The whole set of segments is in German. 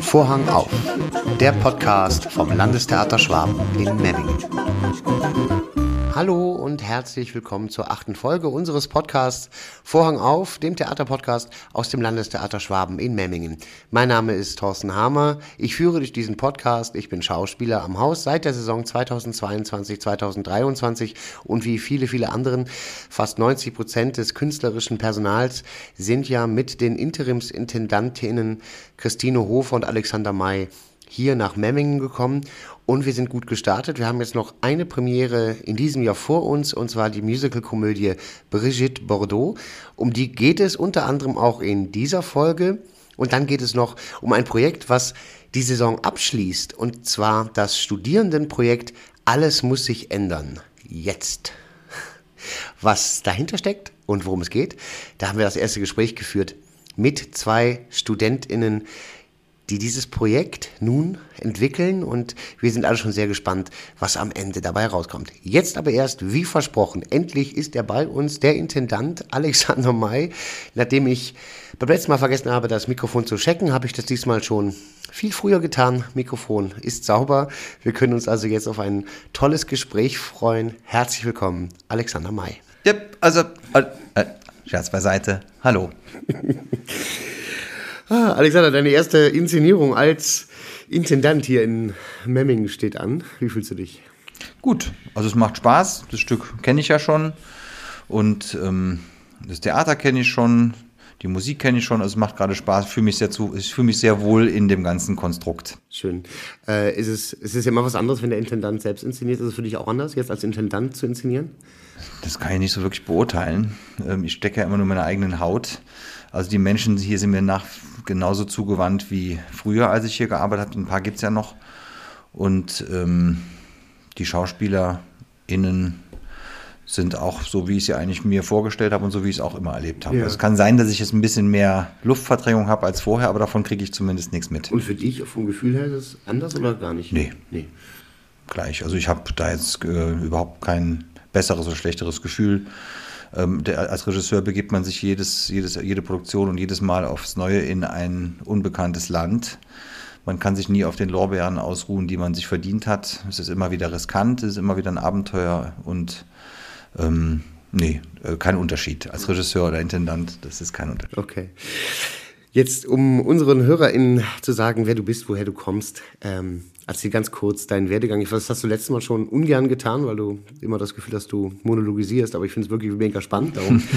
Vorhang auf, der Podcast vom Landestheater Schwaben in Memmingen. Hallo und herzlich willkommen zur achten Folge unseres Podcasts Vorhang auf, dem Theaterpodcast aus dem Landestheater Schwaben in Memmingen. Mein Name ist Thorsten Hamer. Ich führe durch diesen Podcast. Ich bin Schauspieler am Haus seit der Saison 2022, 2023 und wie viele, viele anderen, fast 90 Prozent des künstlerischen Personals sind ja mit den Interimsintendantinnen Christine Hofer und Alexander May hier nach Memmingen gekommen und wir sind gut gestartet. Wir haben jetzt noch eine Premiere in diesem Jahr vor uns und zwar die Musicalkomödie Brigitte Bordeaux. Um die geht es unter anderem auch in dieser Folge. Und dann geht es noch um ein Projekt, was die Saison abschließt und zwar das Studierendenprojekt Alles muss sich ändern. Jetzt. Was dahinter steckt und worum es geht, da haben wir das erste Gespräch geführt mit zwei Studentinnen, die dieses Projekt nun entwickeln und wir sind alle schon sehr gespannt, was am Ende dabei rauskommt. Jetzt aber erst, wie versprochen, endlich ist er bei uns, der Intendant Alexander May. Nachdem ich beim letzten Mal vergessen habe, das Mikrofon zu checken, habe ich das diesmal schon viel früher getan. Mikrofon ist sauber. Wir können uns also jetzt auf ein tolles Gespräch freuen. Herzlich willkommen, Alexander May. Ja, also, äh, äh, Scherz beiseite. Hallo. Ah, Alexander, deine erste Inszenierung als Intendant hier in Memmingen steht an. Wie fühlst du dich? Gut, also es macht Spaß. Das Stück kenne ich ja schon. Und ähm, das Theater kenne ich schon. Die Musik kenne ich schon, also es macht gerade Spaß. Ich fühle mich sehr zu, ich fühle mich sehr wohl in dem ganzen Konstrukt. Schön. Äh, ist es, ist es ja immer was anderes, wenn der Intendant selbst inszeniert? Ist es für dich auch anders, jetzt als Intendant zu inszenieren? Das kann ich nicht so wirklich beurteilen. Ähm, ich stecke ja immer nur in meiner eigenen Haut. Also die Menschen hier sind mir nach genauso zugewandt wie früher, als ich hier gearbeitet habe. Ein paar gibt es ja noch. Und ähm, die SchauspielerInnen sind auch so, wie ich sie eigentlich mir vorgestellt habe und so, wie ich es auch immer erlebt habe. Ja. Es kann sein, dass ich jetzt ein bisschen mehr Luftverträgung habe als vorher, aber davon kriege ich zumindest nichts mit. Und für dich vom Gefühl her ist es anders oder gar nicht? Nee. nee. Gleich. Also ich habe da jetzt äh, überhaupt kein besseres oder schlechteres Gefühl. Ähm, der, als Regisseur begibt man sich jedes, jedes, jede Produktion und jedes Mal aufs Neue in ein unbekanntes Land. Man kann sich nie auf den Lorbeeren ausruhen, die man sich verdient hat. Es ist immer wieder riskant, es ist immer wieder ein Abenteuer und ähm, nee, äh, kein Unterschied. Als Regisseur oder Intendant, das ist kein Unterschied. Okay. Jetzt, um unseren HörerInnen zu sagen, wer du bist, woher du kommst, ähm, Erzähl ganz kurz deinen Werdegang. Ich weiß, das hast du letztes Mal schon ungern getan, weil du immer das Gefühl hast, du monologisierst, aber ich finde es wirklich mega spannend. Darum.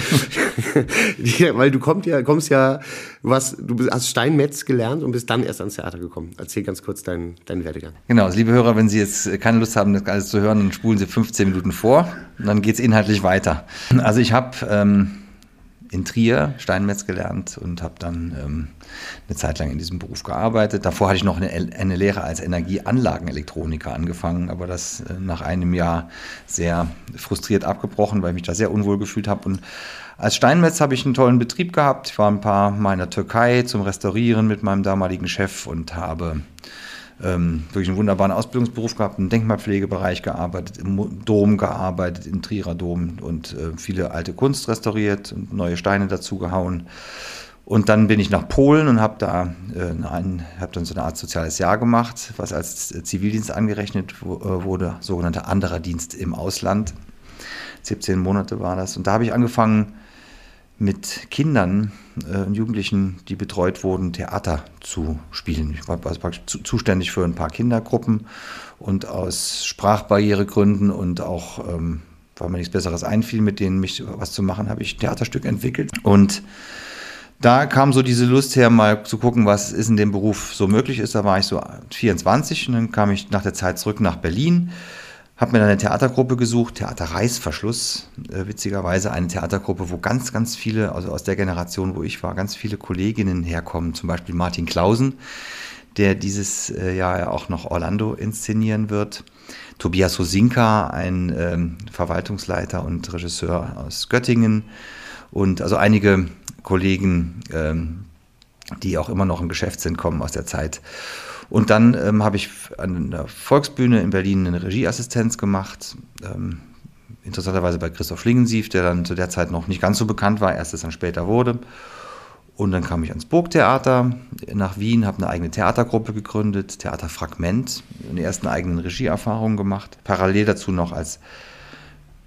weil du kommst ja, kommst ja, was, du hast Steinmetz gelernt und bist dann erst ans Theater gekommen. Erzähl ganz kurz deinen, deinen Werdegang. Genau, also liebe Hörer, wenn Sie jetzt keine Lust haben, das alles zu hören, dann spulen Sie 15 Minuten vor und dann geht es inhaltlich weiter. Also ich habe ähm, in Trier Steinmetz gelernt und habe dann ähm, eine Zeit lang in diesem Beruf gearbeitet. Davor hatte ich noch eine, eine Lehre als Energieanlagenelektroniker angefangen, aber das äh, nach einem Jahr sehr frustriert abgebrochen, weil ich mich da sehr unwohl gefühlt habe. Und als Steinmetz habe ich einen tollen Betrieb gehabt. Ich war ein paar Mal in der Türkei zum Restaurieren mit meinem damaligen Chef und habe ähm, wirklich einen wunderbaren Ausbildungsberuf gehabt, im Denkmalpflegebereich gearbeitet, im Dom gearbeitet, im Trierer Dom und äh, viele alte Kunst restauriert und neue Steine dazugehauen. Und dann bin ich nach Polen und habe da äh, hab dann so eine Art soziales Jahr gemacht, was als Zivildienst angerechnet äh, wurde, sogenannter anderer Dienst im Ausland. 17 Monate war das. Und da habe ich angefangen, mit Kindern äh, und Jugendlichen, die betreut wurden, Theater zu spielen. Ich war also zu, zuständig für ein paar Kindergruppen und aus Sprachbarrieregründen und auch, ähm, weil mir nichts Besseres einfiel, mit denen mich was zu machen, habe ich ein Theaterstück entwickelt. Und da kam so diese Lust her, mal zu gucken, was ist in dem Beruf so möglich ist. Da war ich so 24 und dann kam ich nach der Zeit zurück nach Berlin habe mir dann eine Theatergruppe gesucht, Theater Reißverschluss, äh, witzigerweise eine Theatergruppe, wo ganz, ganz viele, also aus der Generation, wo ich war, ganz viele Kolleginnen herkommen, zum Beispiel Martin Klausen, der dieses äh, Jahr ja auch noch Orlando inszenieren wird. Tobias Hosinka, ein ähm, Verwaltungsleiter und Regisseur aus Göttingen und also einige Kollegen, ähm, die auch immer noch im Geschäft sind, kommen aus der Zeit. Und dann ähm, habe ich an der Volksbühne in Berlin eine Regieassistenz gemacht. Ähm, interessanterweise bei Christoph Schlingensief, der dann zu der Zeit noch nicht ganz so bekannt war, erst es dann später wurde. Und dann kam ich ans Burgtheater nach Wien, habe eine eigene Theatergruppe gegründet, Theater Fragment, eine ersten eigenen Regieerfahrungen gemacht. Parallel dazu noch als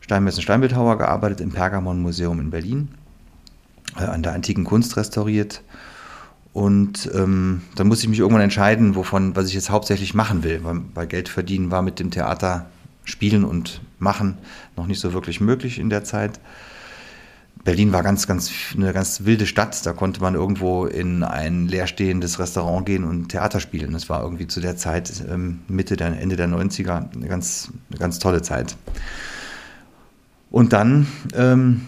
Steinmetzen Steinbildhauer gearbeitet im Pergamon Museum in Berlin, äh, an der antiken Kunst restauriert. Und ähm, dann musste ich mich irgendwann entscheiden, wovon, was ich jetzt hauptsächlich machen will, weil, weil Geld verdienen war mit dem Theater spielen und machen noch nicht so wirklich möglich in der Zeit. Berlin war ganz, ganz eine ganz wilde Stadt. Da konnte man irgendwo in ein leerstehendes Restaurant gehen und Theater spielen. Das war irgendwie zu der Zeit ähm, Mitte der Ende der 90er eine ganz, eine ganz tolle Zeit. Und dann ähm,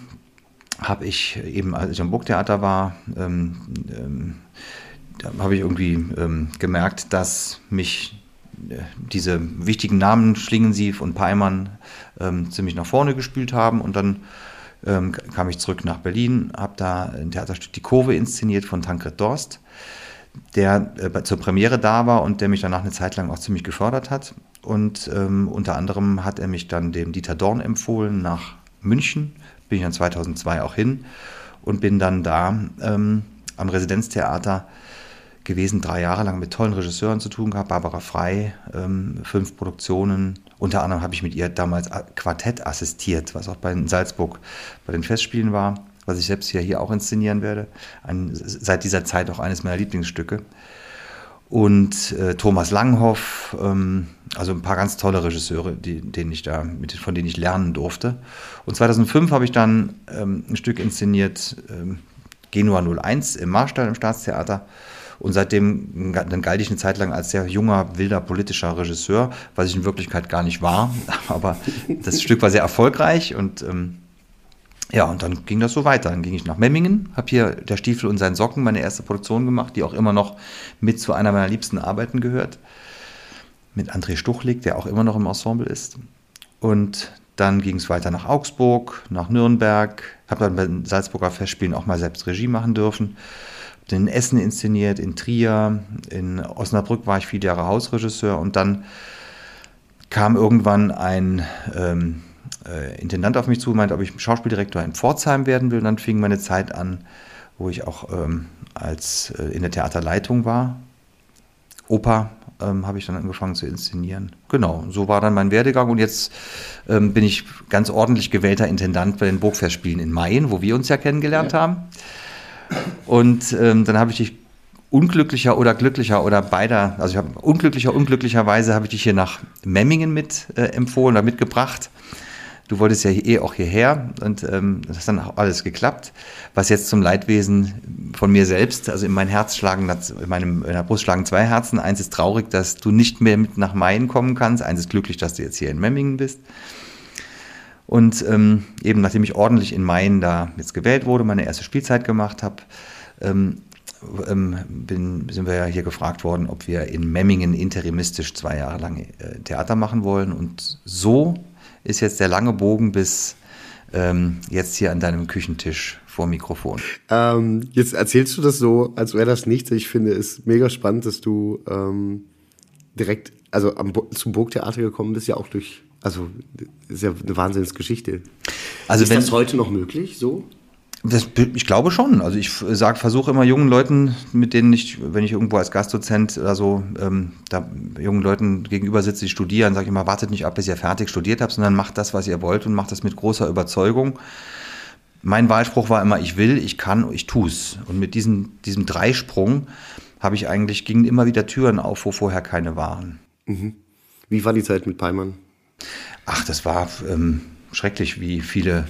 habe ich eben, als ich am Burgtheater war, ähm, ähm, habe ich irgendwie ähm, gemerkt, dass mich äh, diese wichtigen Namen Schlingensief und Peimann ähm, ziemlich nach vorne gespült haben und dann ähm, kam ich zurück nach Berlin, habe da ein Theaterstück Die Kurve inszeniert von Tankred Dorst, der äh, zur Premiere da war und der mich danach eine Zeit lang auch ziemlich gefördert hat. Und ähm, unter anderem hat er mich dann dem Dieter Dorn empfohlen nach München. Bin ich dann 2002 auch hin und bin dann da ähm, am Residenztheater gewesen, drei Jahre lang mit tollen Regisseuren zu tun gehabt, Barbara Frei, ähm, fünf Produktionen. Unter anderem habe ich mit ihr damals Quartett assistiert, was auch bei Salzburg bei den Festspielen war, was ich selbst hier, hier auch inszenieren werde. Ein, seit dieser Zeit auch eines meiner Lieblingsstücke. Und äh, Thomas Langhoff, ähm, also ein paar ganz tolle Regisseure, die, denen ich da, mit, von denen ich lernen durfte. Und 2005 habe ich dann ähm, ein Stück inszeniert, ähm, Genua 01 im Marstall im Staatstheater und seitdem dann galt ich eine Zeit lang als sehr junger, wilder politischer Regisseur, was ich in Wirklichkeit gar nicht war. Aber das Stück war sehr erfolgreich und ähm, ja, und dann ging das so weiter. Dann ging ich nach Memmingen, habe hier Der Stiefel und sein Socken, meine erste Produktion gemacht, die auch immer noch mit zu einer meiner liebsten Arbeiten gehört. Mit André Stuchlik, der auch immer noch im Ensemble ist. Und dann ging es weiter nach Augsburg, nach Nürnberg, habe dann bei den Salzburger Festspielen auch mal selbst Regie machen dürfen in Essen inszeniert, in Trier, in Osnabrück war ich viele Jahre Hausregisseur und dann kam irgendwann ein ähm, äh, Intendant auf mich zu meinte, ob ich Schauspieldirektor in Pforzheim werden will. Und dann fing meine Zeit an, wo ich auch ähm, als äh, in der Theaterleitung war. Oper ähm, habe ich dann angefangen zu inszenieren. Genau, so war dann mein Werdegang und jetzt ähm, bin ich ganz ordentlich gewählter Intendant bei den Burgfestspielen in Mayen, wo wir uns ja kennengelernt ja. haben. Und ähm, dann habe ich dich unglücklicher oder glücklicher oder beider, also ich habe unglücklicher, unglücklicherweise habe ich dich hier nach Memmingen mit äh, empfohlen oder mitgebracht. Du wolltest ja eh auch hierher und ähm, das hat dann auch alles geklappt. Was jetzt zum Leidwesen von mir selbst, also in mein Herz schlagen, in, meinem, in der Brust schlagen zwei Herzen. Eins ist traurig, dass du nicht mehr mit nach Main kommen kannst. Eins ist glücklich, dass du jetzt hier in Memmingen bist. Und ähm, eben nachdem ich ordentlich in Main da jetzt gewählt wurde, meine erste Spielzeit gemacht habe, ähm, ähm, bin, sind wir ja hier gefragt worden, ob wir in Memmingen interimistisch zwei Jahre lang äh, Theater machen wollen. Und so ist jetzt der lange Bogen bis ähm, jetzt hier an deinem Küchentisch vor Mikrofon. Ähm, jetzt erzählst du das so, als wäre das nichts. Ich finde es mega spannend, dass du ähm, direkt also am, zum Burgtheater gekommen bist, ja auch durch also, das ist ja eine Wahnsinnsgeschichte. Also ist wenn, das heute noch möglich, so? Das, ich glaube schon. Also ich sag, versuche immer jungen Leuten, mit denen ich, wenn ich irgendwo als Gastdozent oder so, ähm, da jungen Leuten gegenüber sitze, die studieren, sage ich immer, wartet nicht ab, bis ihr fertig studiert habt, sondern macht das, was ihr wollt und macht das mit großer Überzeugung. Mein Wahlspruch war immer, ich will, ich kann, ich tu's. Und mit diesem, diesem Dreisprung habe ich eigentlich, gingen immer wieder Türen auf, wo vorher keine waren. Mhm. Wie war die Zeit mit Peimann? Ach, das war ähm, schrecklich, wie viele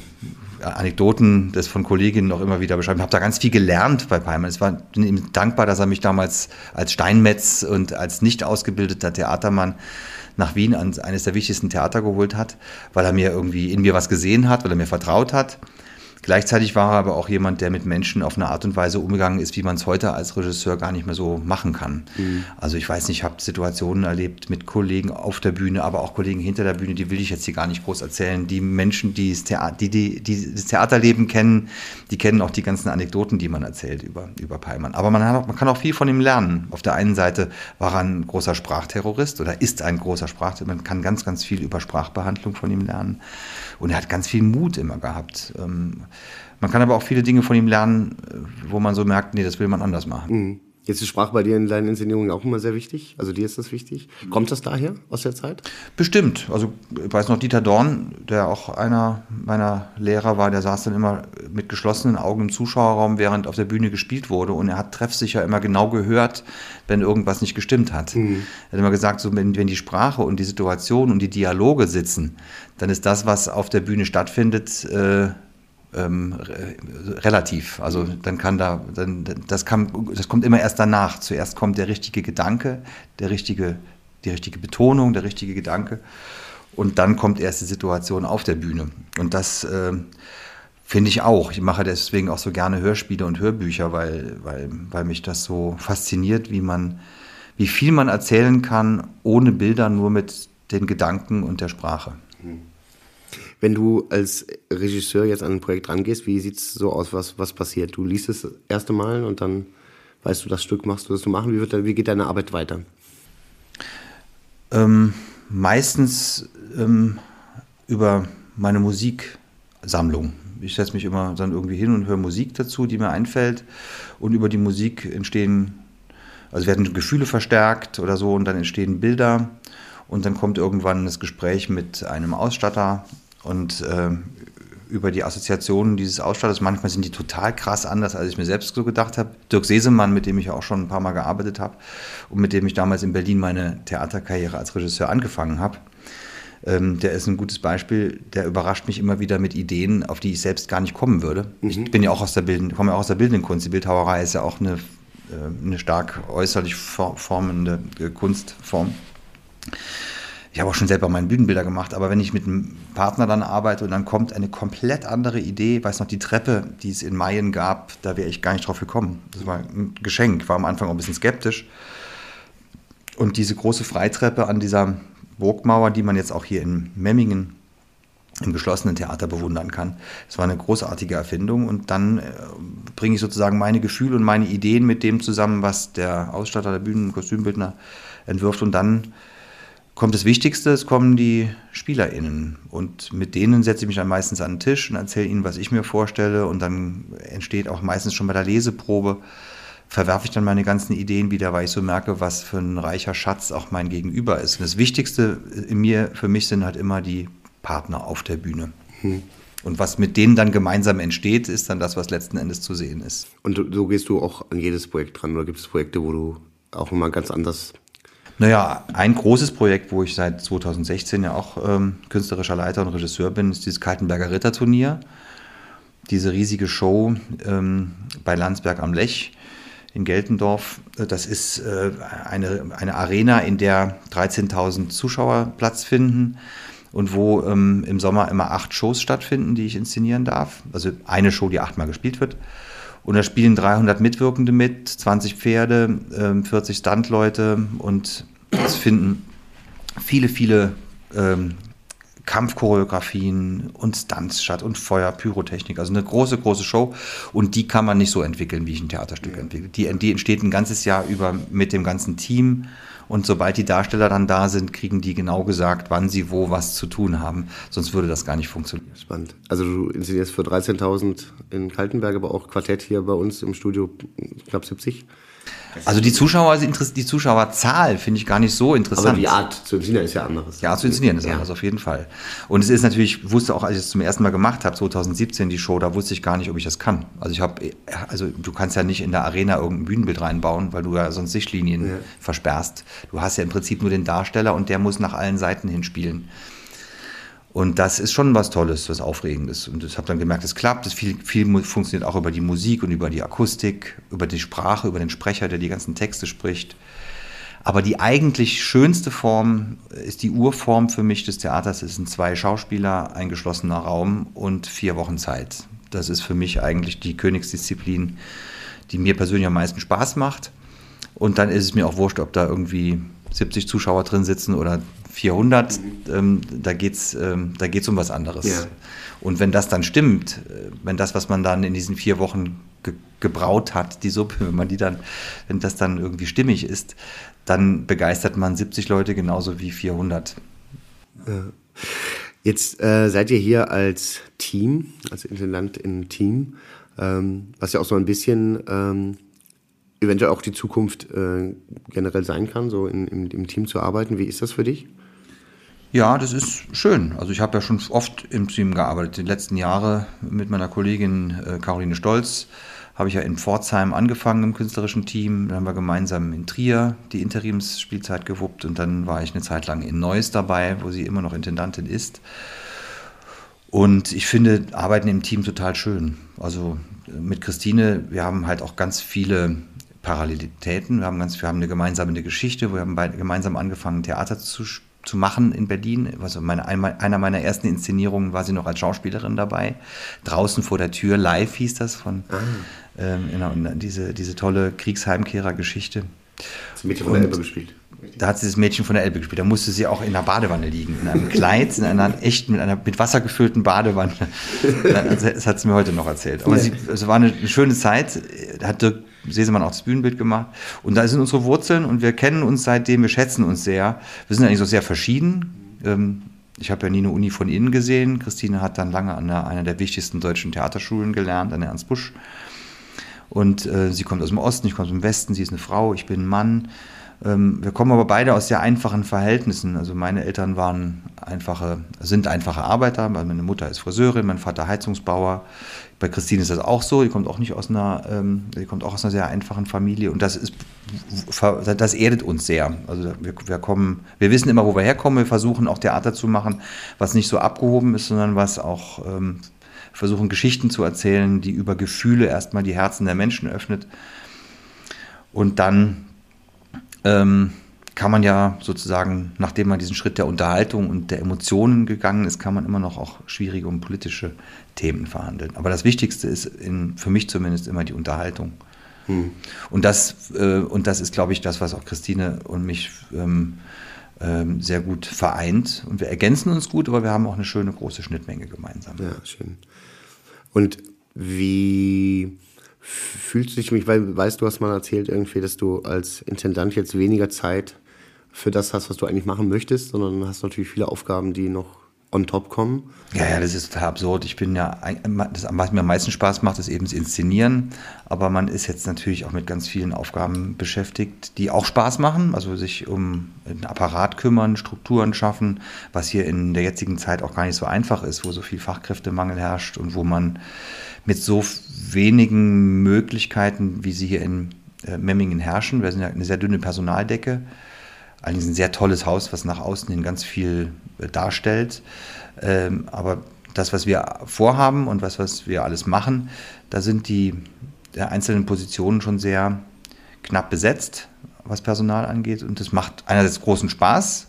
Anekdoten das von Kolleginnen noch immer wieder beschreiben. Ich habe da ganz viel gelernt bei Peimann. War bin ihm dankbar, dass er mich damals als Steinmetz und als nicht ausgebildeter Theatermann nach Wien an eines der wichtigsten Theater geholt hat, weil er mir irgendwie in mir was gesehen hat, weil er mir vertraut hat. Gleichzeitig war er aber auch jemand, der mit Menschen auf eine Art und Weise umgegangen ist, wie man es heute als Regisseur gar nicht mehr so machen kann. Mhm. Also ich weiß nicht, ich habe Situationen erlebt mit Kollegen auf der Bühne, aber auch Kollegen hinter der Bühne, die will ich jetzt hier gar nicht groß erzählen. Die Menschen, die das, Theater, die, die, die das Theaterleben kennen, die kennen auch die ganzen Anekdoten, die man erzählt über, über Peimann. Aber man, auch, man kann auch viel von ihm lernen. Auf der einen Seite war er ein großer Sprachterrorist oder ist ein großer Sprachterrorist. Man kann ganz, ganz viel über Sprachbehandlung von ihm lernen. Und er hat ganz viel Mut immer gehabt. Ähm, Man kann aber auch viele Dinge von ihm lernen, wo man so merkt, nee, das will man anders machen. Mhm. Jetzt ist Sprache bei dir in deinen Inszenierungen auch immer sehr wichtig. Also dir ist das wichtig. Kommt das daher aus der Zeit? Bestimmt. Also ich weiß noch, Dieter Dorn, der auch einer meiner Lehrer war, der saß dann immer mit geschlossenen Augen im Zuschauerraum, während auf der Bühne gespielt wurde. Und er hat treffsicher immer genau gehört, wenn irgendwas nicht gestimmt hat. Mhm. Er hat immer gesagt, so, wenn, wenn die Sprache und die Situation und die Dialoge sitzen, dann ist das, was auf der Bühne stattfindet, äh, ähm, relativ. Also dann kann da, dann, das, kann, das kommt immer erst danach. Zuerst kommt der richtige Gedanke, der richtige, die richtige Betonung, der richtige Gedanke. Und dann kommt erst die Situation auf der Bühne. Und das äh, finde ich auch. Ich mache deswegen auch so gerne Hörspiele und Hörbücher, weil, weil, weil mich das so fasziniert, wie man, wie viel man erzählen kann, ohne Bilder, nur mit den Gedanken und der Sprache. Mhm. Wenn du als Regisseur jetzt an ein Projekt rangehst, wie sieht es so aus, was, was passiert? Du liest es das erste Mal und dann weißt du, das Stück machst du das du machen. Wie, wird, wie geht deine Arbeit weiter? Ähm, meistens ähm, über meine Musiksammlung. Ich setze mich immer dann irgendwie hin und höre Musik dazu, die mir einfällt. Und über die Musik entstehen, also werden Gefühle verstärkt oder so und dann entstehen Bilder. Und dann kommt irgendwann das Gespräch mit einem Ausstatter und äh, über die Assoziationen dieses Ausstatters, manchmal sind die total krass anders, als ich mir selbst so gedacht habe. Dirk Sesemann, mit dem ich auch schon ein paar Mal gearbeitet habe und mit dem ich damals in Berlin meine Theaterkarriere als Regisseur angefangen habe, ähm, der ist ein gutes Beispiel. Der überrascht mich immer wieder mit Ideen, auf die ich selbst gar nicht kommen würde. Mhm. Ich bin ja auch aus der Bildenden, komme ja auch aus der bildenden Kunst. Die Bildhauerei ist ja auch eine, äh, eine stark äußerlich formende äh, Kunstform ich habe auch schon selber meine Bühnenbilder gemacht, aber wenn ich mit einem Partner dann arbeite und dann kommt eine komplett andere Idee, weiß noch, die Treppe, die es in Mayen gab, da wäre ich gar nicht drauf gekommen. Das war ein Geschenk, war am Anfang auch ein bisschen skeptisch. Und diese große Freitreppe an dieser Burgmauer, die man jetzt auch hier in Memmingen im geschlossenen Theater bewundern kann. Das war eine großartige Erfindung und dann äh, bringe ich sozusagen meine Gefühle und meine Ideen mit dem zusammen, was der Ausstatter, der Bühnen- und Kostümbildner entwirft und dann kommt das Wichtigste, es kommen die SpielerInnen. Und mit denen setze ich mich dann meistens an den Tisch und erzähle ihnen, was ich mir vorstelle. Und dann entsteht auch meistens schon bei der Leseprobe, verwerfe ich dann meine ganzen Ideen wieder, weil ich so merke, was für ein reicher Schatz auch mein Gegenüber ist. Und das Wichtigste in mir, für mich sind halt immer die Partner auf der Bühne. Hm. Und was mit denen dann gemeinsam entsteht, ist dann das, was letzten Endes zu sehen ist. Und so gehst du auch an jedes Projekt dran oder gibt es Projekte, wo du auch immer ganz anders naja, ein großes Projekt, wo ich seit 2016 ja auch ähm, künstlerischer Leiter und Regisseur bin, ist dieses Kaltenberger Ritterturnier. Diese riesige Show ähm, bei Landsberg am Lech in Geltendorf. Das ist äh, eine, eine Arena, in der 13.000 Zuschauer Platz finden und wo ähm, im Sommer immer acht Shows stattfinden, die ich inszenieren darf. Also eine Show, die achtmal gespielt wird. Und da spielen 300 Mitwirkende mit, 20 Pferde, äh, 40 Standleute und es finden viele, viele ähm, Kampfchoreografien und Stunts statt und Feuer, Pyrotechnik. Also eine große, große Show. Und die kann man nicht so entwickeln, wie ich ein Theaterstück ja. entwickle. Die, die entsteht ein ganzes Jahr über mit dem ganzen Team. Und sobald die Darsteller dann da sind, kriegen die genau gesagt, wann sie wo was zu tun haben. Sonst würde das gar nicht funktionieren. Spannend. Also du inszenierst für 13.000 in Kaltenberg, aber auch Quartett hier bei uns im Studio knapp 70. Also die Zuschauer, die Zuschauerzahl finde ich gar nicht so interessant. Aber die Art zu inszenieren ist ja anders. Ja, zu inszenieren ist ja. anders, auf jeden Fall. Und es ist natürlich, ich wusste auch, als ich es zum ersten Mal gemacht habe, 2017 die Show, da wusste ich gar nicht, ob ich das kann. Also ich habe, also du kannst ja nicht in der Arena irgendein Bühnenbild reinbauen, weil du ja sonst Sichtlinien ja. versperrst. Du hast ja im Prinzip nur den Darsteller und der muss nach allen Seiten hinspielen. Und das ist schon was Tolles, was Aufregendes. Und ich habe dann gemerkt, es klappt. Es viel, viel funktioniert auch über die Musik und über die Akustik, über die Sprache, über den Sprecher, der die ganzen Texte spricht. Aber die eigentlich schönste Form ist die Urform für mich des Theaters. Es sind zwei Schauspieler, ein geschlossener Raum und vier Wochen Zeit. Das ist für mich eigentlich die Königsdisziplin, die mir persönlich am meisten Spaß macht. Und dann ist es mir auch wurscht, ob da irgendwie 70 Zuschauer drin sitzen oder 400, ähm, da geht es ähm, da geht's um was anderes. Ja. Und wenn das dann stimmt, äh, wenn das, was man dann in diesen vier Wochen ge gebraut hat, die Suppe, wenn man die dann, wenn das dann irgendwie stimmig ist, dann begeistert man 70 Leute genauso wie 400. Ja. Jetzt äh, seid ihr hier als Team, als Intendant im Team, ähm, was ja auch so ein bisschen ähm, eventuell auch die Zukunft äh, generell sein kann, so in, im, im Team zu arbeiten. Wie ist das für dich? Ja, das ist schön. Also ich habe ja schon oft im Team gearbeitet. Die letzten Jahre mit meiner Kollegin äh, Caroline Stolz habe ich ja in Pforzheim angefangen im künstlerischen Team. Dann haben wir gemeinsam in Trier die Interimsspielzeit gewuppt und dann war ich eine Zeit lang in Neuss dabei, wo sie immer noch Intendantin ist. Und ich finde Arbeiten im Team total schön. Also äh, mit Christine, wir haben halt auch ganz viele Parallelitäten. Wir haben, ganz, wir haben eine gemeinsame Geschichte. Wir haben beide gemeinsam angefangen, Theater zu, zu machen in Berlin. Also meine, einer meiner ersten Inszenierungen war sie noch als Schauspielerin dabei. Draußen vor der Tür, live hieß das von ah. ähm, genau, diese, diese tolle Kriegsheimkehrer-Geschichte. Das Mädchen von der Elbe gespielt. Da hat sie das Mädchen von der Elbe gespielt. Da musste sie auch in der Badewanne liegen, in einem Kleid, in einer echten, mit einer mit Wasser gefüllten Badewanne. Das hat sie mir heute noch erzählt. Aber sie, es war eine, eine schöne Zeit. Da hat Dirk Sesemann auch das Bühnenbild gemacht. Und da sind unsere Wurzeln und wir kennen uns seitdem, wir schätzen uns sehr. Wir sind eigentlich so sehr verschieden. Ähm, ich habe ja nie eine Uni von innen gesehen. Christine hat dann lange an einer, einer der wichtigsten deutschen Theaterschulen gelernt, an der Ernst Busch. Und äh, sie kommt aus dem Osten, ich komme aus dem Westen, sie ist eine Frau, ich bin ein Mann. Ähm, wir kommen aber beide aus sehr einfachen Verhältnissen. Also meine Eltern waren einfache, sind einfache Arbeiter. Meine Mutter ist Friseurin, mein Vater Heizungsbauer. Bei Christine ist das auch so. Die kommt auch nicht aus einer, ähm, die kommt auch aus einer sehr einfachen Familie. Und das ist, das erdet uns sehr. Also wir, wir kommen, wir wissen immer, wo wir herkommen. Wir versuchen auch Theater zu machen, was nicht so abgehoben ist, sondern was auch ähm, versuchen Geschichten zu erzählen, die über Gefühle erstmal die Herzen der Menschen öffnet. Und dann ähm, kann man ja sozusagen, nachdem man diesen Schritt der Unterhaltung und der Emotionen gegangen ist, kann man immer noch auch schwierige und politische Themen verhandeln. Aber das Wichtigste ist in, für mich zumindest immer die Unterhaltung. Hm. Und, das, äh, und das ist, glaube ich, das, was auch Christine und mich ähm, ähm, sehr gut vereint. Und wir ergänzen uns gut, aber wir haben auch eine schöne große Schnittmenge gemeinsam. Ja, schön. Und wie fühlst du dich mich, weil weißt du, hast mal erzählt irgendwie, dass du als Intendant jetzt weniger Zeit für das hast, was du eigentlich machen möchtest, sondern hast natürlich viele Aufgaben, die noch on top kommen. Ja, ja, das ist total absurd. Ich bin ja, das, was mir am meisten Spaß macht, ist eben das Inszenieren. Aber man ist jetzt natürlich auch mit ganz vielen Aufgaben beschäftigt, die auch Spaß machen. Also sich um einen Apparat kümmern, Strukturen schaffen, was hier in der jetzigen Zeit auch gar nicht so einfach ist, wo so viel Fachkräftemangel herrscht und wo man mit so wenigen Möglichkeiten, wie sie hier in äh, Memmingen herrschen, wir sind ja eine sehr dünne Personaldecke, eigentlich ein sehr tolles Haus, was nach außen hin ganz viel äh, darstellt. Ähm, aber das, was wir vorhaben und was, was wir alles machen, da sind die einzelnen Positionen schon sehr knapp besetzt, was Personal angeht. Und das macht einerseits großen Spaß,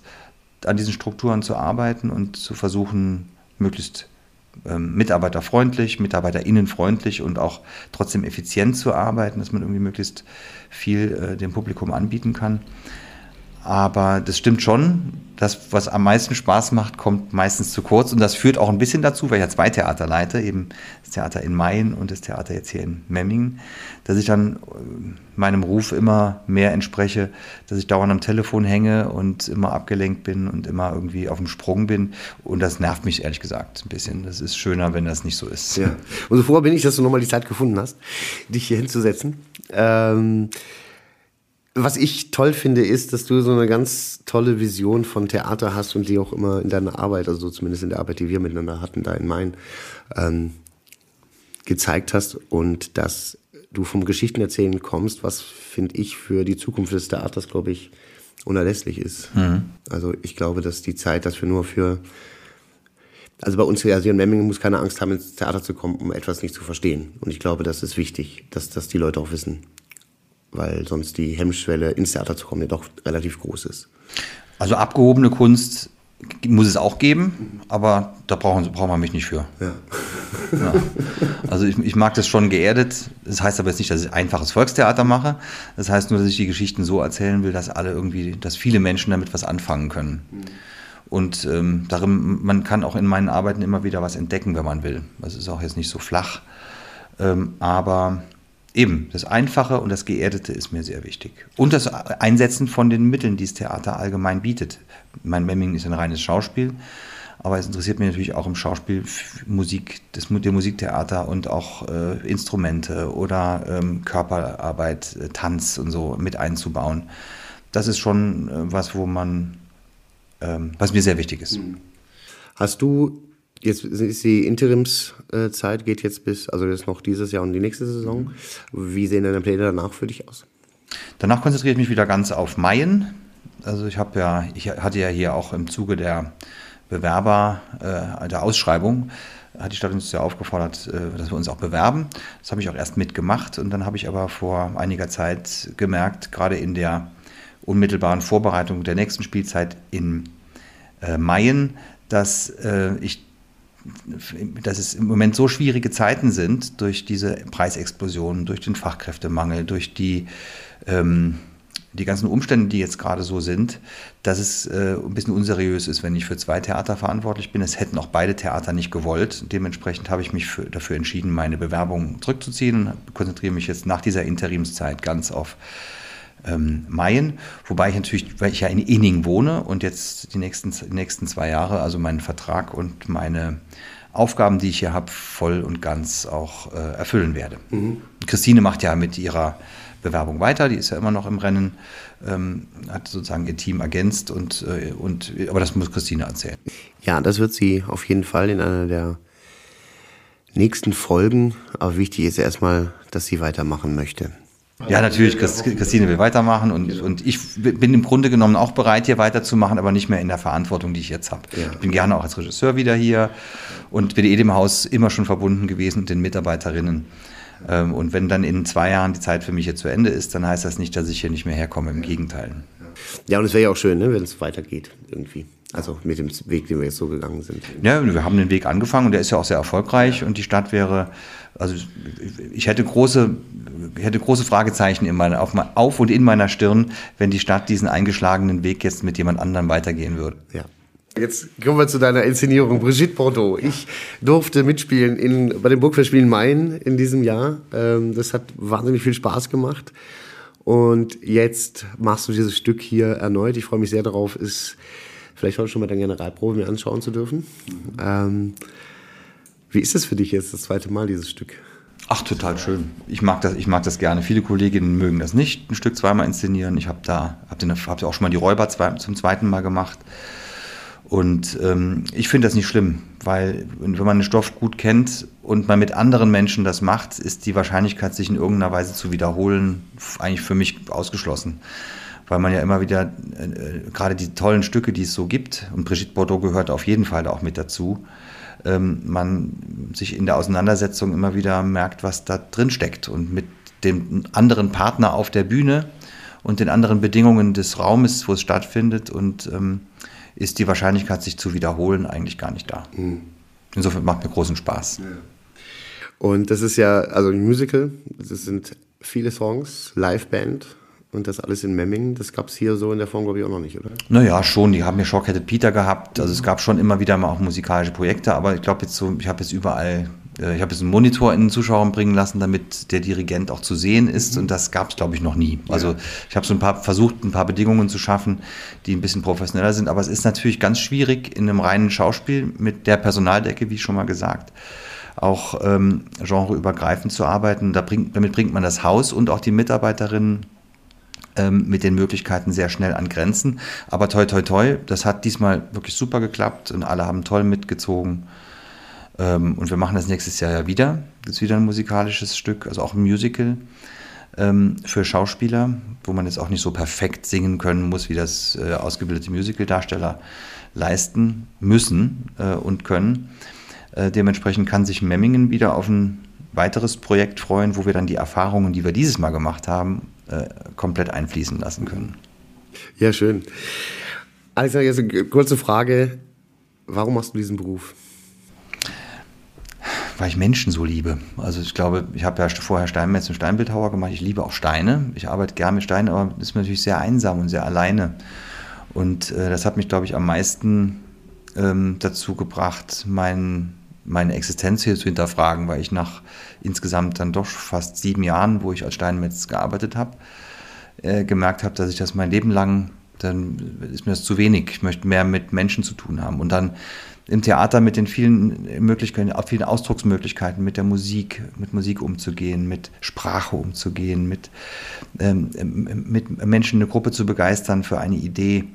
an diesen Strukturen zu arbeiten und zu versuchen, möglichst ähm, mitarbeiterfreundlich, mitarbeiterinnenfreundlich und auch trotzdem effizient zu arbeiten, dass man irgendwie möglichst viel äh, dem Publikum anbieten kann. Aber das stimmt schon. Das, was am meisten Spaß macht, kommt meistens zu kurz. Und das führt auch ein bisschen dazu, weil ich ja zwei Theater leite, eben das Theater in Main und das Theater jetzt hier in Memmingen, dass ich dann äh, meinem Ruf immer mehr entspreche, dass ich dauernd am Telefon hänge und immer abgelenkt bin und immer irgendwie auf dem Sprung bin. Und das nervt mich ehrlich gesagt ein bisschen. Das ist schöner, wenn das nicht so ist. Ja. Und so froh bin ich, dass du nochmal die Zeit gefunden hast, dich hier hinzusetzen. Ähm was ich toll finde, ist, dass du so eine ganz tolle Vision von Theater hast und die auch immer in deiner Arbeit, also zumindest in der Arbeit, die wir miteinander hatten, da in Main, ähm, gezeigt hast und dass du vom Geschichtenerzählen kommst, was finde ich für die Zukunft des Theaters, glaube ich, unerlässlich ist. Mhm. Also ich glaube, dass die Zeit, dass wir nur für also bei uns hier, also in Memmingen muss keine Angst haben, ins Theater zu kommen, um etwas nicht zu verstehen. Und ich glaube, das ist wichtig, dass das die Leute auch wissen weil sonst die Hemmschwelle ins Theater zu kommen ja doch relativ groß ist. Also abgehobene Kunst muss es auch geben, aber da brauchen, braucht man mich nicht für. Ja. Ja. Also ich, ich, mag das schon geerdet. Das heißt aber jetzt nicht, dass ich einfaches Volkstheater mache. Das heißt nur, dass ich die Geschichten so erzählen will, dass alle irgendwie, dass viele Menschen damit was anfangen können. Mhm. Und ähm, darin, man kann auch in meinen Arbeiten immer wieder was entdecken, wenn man will. Das ist auch jetzt nicht so flach. Ähm, aber Eben, das Einfache und das Geerdete ist mir sehr wichtig. Und das Einsetzen von den Mitteln, die das Theater allgemein bietet. Mein Memming ist ein reines Schauspiel, Aber es interessiert mich natürlich auch im Schauspiel Musik, das, der Musiktheater und auch äh, Instrumente oder ähm, Körperarbeit, äh, Tanz und so mit einzubauen. Das ist schon äh, was, wo man, ähm, was mir sehr wichtig ist. Mhm. Hast du Jetzt ist die Interimszeit, geht jetzt bis, also jetzt noch dieses Jahr und die nächste Saison. Wie sehen deine Pläne danach für dich aus? Danach konzentriere ich mich wieder ganz auf Mayen. Also ich habe ja, ich hatte ja hier auch im Zuge der Bewerber, äh, der Ausschreibung, hat die Stadt uns ja aufgefordert, äh, dass wir uns auch bewerben. Das habe ich auch erst mitgemacht und dann habe ich aber vor einiger Zeit gemerkt, gerade in der unmittelbaren Vorbereitung der nächsten Spielzeit in äh, Mayen, dass äh, ich dass es im Moment so schwierige Zeiten sind durch diese Preisexplosion, durch den Fachkräftemangel, durch die, ähm, die ganzen Umstände, die jetzt gerade so sind, dass es äh, ein bisschen unseriös ist, wenn ich für zwei Theater verantwortlich bin. Es hätten auch beide Theater nicht gewollt. Dementsprechend habe ich mich für, dafür entschieden, meine Bewerbung zurückzuziehen und konzentriere mich jetzt nach dieser Interimszeit ganz auf ähm, Mayen, wobei ich natürlich, weil ich ja in Inning wohne und jetzt die nächsten, die nächsten zwei Jahre, also meinen Vertrag und meine Aufgaben, die ich hier habe, voll und ganz auch äh, erfüllen werde. Mhm. Christine macht ja mit ihrer Bewerbung weiter, die ist ja immer noch im Rennen, ähm, hat sozusagen ihr Team ergänzt und, äh, und aber das muss Christine erzählen. Ja, das wird sie auf jeden Fall in einer der nächsten Folgen, aber wichtig ist erstmal, dass sie weitermachen möchte. Ja, natürlich, Christine will weitermachen und, genau. und ich bin im Grunde genommen auch bereit, hier weiterzumachen, aber nicht mehr in der Verantwortung, die ich jetzt habe. Ja. Ich bin gerne auch als Regisseur wieder hier und bin eh dem Haus immer schon verbunden gewesen mit den Mitarbeiterinnen. Ähm, und wenn dann in zwei Jahren die Zeit für mich hier zu Ende ist, dann heißt das nicht, dass ich hier nicht mehr herkomme, im Gegenteil. Ja, und es wäre ja auch schön, ne, wenn es weitergeht irgendwie. Also mit dem Weg, den wir jetzt so gegangen sind. Ja, wir haben den Weg angefangen und der ist ja auch sehr erfolgreich und die Stadt wäre, also ich hätte große, ich hätte große Fragezeichen in meiner, auf, auf und in meiner Stirn, wenn die Stadt diesen eingeschlagenen Weg jetzt mit jemand anderem weitergehen würde. Ja. Jetzt kommen wir zu deiner Inszenierung, Brigitte Bordeaux. Ich durfte mitspielen in, bei den Burgfestspielen Main in diesem Jahr. Ähm, das hat wahnsinnig viel Spaß gemacht. Und jetzt machst du dieses Stück hier erneut. Ich freue mich sehr darauf. Ist vielleicht heute schon mal deine Generalprobe mir anschauen zu dürfen. Mhm. Ähm, wie ist es für dich jetzt das zweite Mal, dieses Stück? Ach, total schön. Ich mag das, ich mag das gerne. Viele Kolleginnen mögen das nicht, ein Stück zweimal inszenieren. Ich habe da, habe hab auch schon mal die Räuber zwei, zum zweiten Mal gemacht. Und ähm, ich finde das nicht schlimm, weil wenn man den Stoff gut kennt und man mit anderen Menschen das macht, ist die Wahrscheinlichkeit, sich in irgendeiner Weise zu wiederholen, eigentlich für mich ausgeschlossen weil man ja immer wieder äh, äh, gerade die tollen Stücke, die es so gibt, und Brigitte Bordeaux gehört auf jeden Fall auch mit dazu, ähm, man sich in der Auseinandersetzung immer wieder merkt, was da drin steckt und mit dem anderen Partner auf der Bühne und den anderen Bedingungen des Raumes, wo es stattfindet und ähm, ist die Wahrscheinlichkeit, sich zu wiederholen, eigentlich gar nicht da. Mhm. Insofern macht mir großen Spaß. Ja. Und das ist ja, also ein Musical, das sind viele Songs, Liveband, und das alles in Memmingen, das gab es hier so in der Form, glaube ich, auch noch nicht, oder? Naja, schon. Die haben ja Shockheaded Peter gehabt. Also es gab schon immer wieder mal auch musikalische Projekte, aber ich glaube jetzt so, ich habe jetzt überall, äh, ich habe jetzt einen Monitor in den Zuschauern bringen lassen, damit der Dirigent auch zu sehen ist. Mhm. Und das gab es, glaube ich, noch nie. Also ja. ich habe so ein paar versucht, ein paar Bedingungen zu schaffen, die ein bisschen professioneller sind. Aber es ist natürlich ganz schwierig in einem reinen Schauspiel mit der Personaldecke, wie schon mal gesagt auch ähm, genreübergreifend zu arbeiten. Da bringt, damit bringt man das Haus und auch die Mitarbeiterinnen ähm, mit den Möglichkeiten sehr schnell an Grenzen. Aber toi, toi, toi, das hat diesmal wirklich super geklappt und alle haben toll mitgezogen. Ähm, und wir machen das nächstes Jahr ja wieder. Das ist wieder ein musikalisches Stück, also auch ein Musical ähm, für Schauspieler, wo man jetzt auch nicht so perfekt singen können muss, wie das äh, ausgebildete Musicaldarsteller leisten müssen äh, und können. Äh, dementsprechend kann sich Memmingen wieder auf ein weiteres Projekt freuen, wo wir dann die Erfahrungen, die wir dieses Mal gemacht haben, äh, komplett einfließen lassen können. Ja, schön. Alexander, jetzt eine kurze Frage. Warum machst du diesen Beruf? Weil ich Menschen so liebe. Also ich glaube, ich habe ja vorher Steinmetz und Steinbildhauer gemacht. Ich liebe auch Steine. Ich arbeite gerne mit Steinen, aber das ist natürlich sehr einsam und sehr alleine. Und äh, das hat mich, glaube ich, am meisten ähm, dazu gebracht, mein, meine Existenz hier zu hinterfragen, weil ich nach insgesamt dann doch fast sieben Jahren, wo ich als Steinmetz gearbeitet habe, äh, gemerkt habe, dass ich das mein Leben lang dann ist mir das zu wenig. Ich möchte mehr mit Menschen zu tun haben. Und dann im Theater mit den vielen Möglichkeiten, vielen Ausdrucksmöglichkeiten, mit der Musik, mit Musik umzugehen, mit Sprache umzugehen, mit, ähm, mit Menschen eine Gruppe zu begeistern für eine Idee.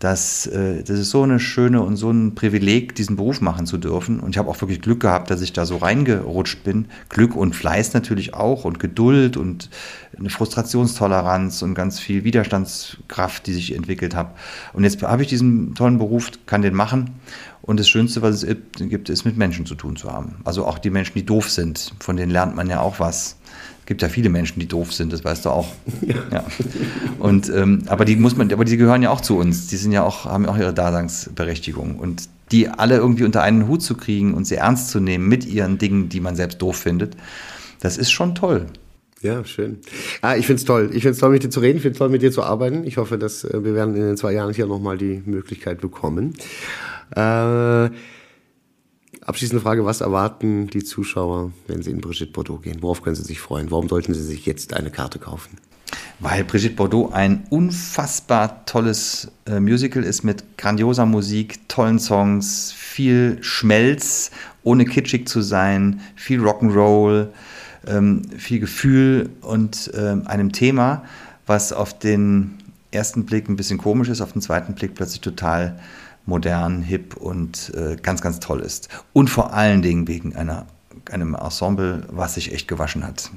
Das, äh, das ist so eine schöne und so ein Privileg, diesen Beruf machen zu dürfen. Und ich habe auch wirklich Glück gehabt, dass ich da so reingerutscht bin. Glück und Fleiß natürlich auch und Geduld und eine Frustrationstoleranz und ganz viel Widerstandskraft, die sich entwickelt habe. Und jetzt habe ich diesen tollen Beruf, kann den machen. Und das Schönste, was es gibt, ist mit Menschen zu tun zu haben. Also auch die Menschen, die doof sind, von denen lernt man ja auch was. Es gibt ja viele Menschen, die doof sind, das weißt du auch. Ja. ja. Und ähm, aber die muss man, aber die gehören ja auch zu uns. Die sind ja auch, haben auch ihre Daseinsberechtigung. Und die alle irgendwie unter einen Hut zu kriegen und sie ernst zu nehmen mit ihren Dingen, die man selbst doof findet, das ist schon toll. Ja, schön. Ah, ich finde es toll. Ich finde es toll, mit dir zu reden. Ich finde es toll, mit dir zu arbeiten. Ich hoffe, dass äh, wir werden in den zwei Jahren hier nochmal die Möglichkeit bekommen. Äh, abschließende Frage, was erwarten die Zuschauer, wenn sie in Brigitte Bordeaux gehen? Worauf können sie sich freuen? Warum sollten sie sich jetzt eine Karte kaufen? Weil Brigitte Bordeaux ein unfassbar tolles äh, Musical ist mit grandioser Musik, tollen Songs, viel Schmelz, ohne kitschig zu sein, viel Rock'n'Roll, ähm, viel Gefühl und äh, einem Thema, was auf den ersten Blick ein bisschen komisch ist, auf den zweiten Blick plötzlich total modern, hip und äh, ganz, ganz toll ist. Und vor allen Dingen wegen einer, einem Ensemble, was sich echt gewaschen hat.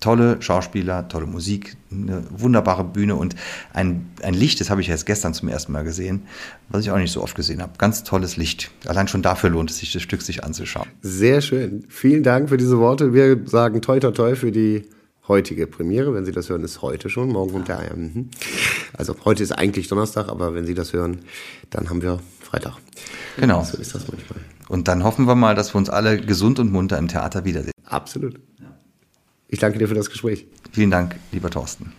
Tolle Schauspieler, tolle Musik, eine wunderbare Bühne und ein, ein Licht, das habe ich jetzt gestern zum ersten Mal gesehen, was ich auch nicht so oft gesehen habe. Ganz tolles Licht. Allein schon dafür lohnt es sich, das Stück sich anzuschauen. Sehr schön. Vielen Dank für diese Worte. Wir sagen toi toi toi für die heutige Premiere. Wenn Sie das hören, ist heute schon. Morgen kommt der. Mhm. Also heute ist eigentlich Donnerstag, aber wenn Sie das hören, dann haben wir Freitag. Genau. So ist das manchmal. Und dann hoffen wir mal, dass wir uns alle gesund und munter im Theater wiedersehen. Absolut. Ich danke dir für das Gespräch. Vielen Dank, lieber Thorsten.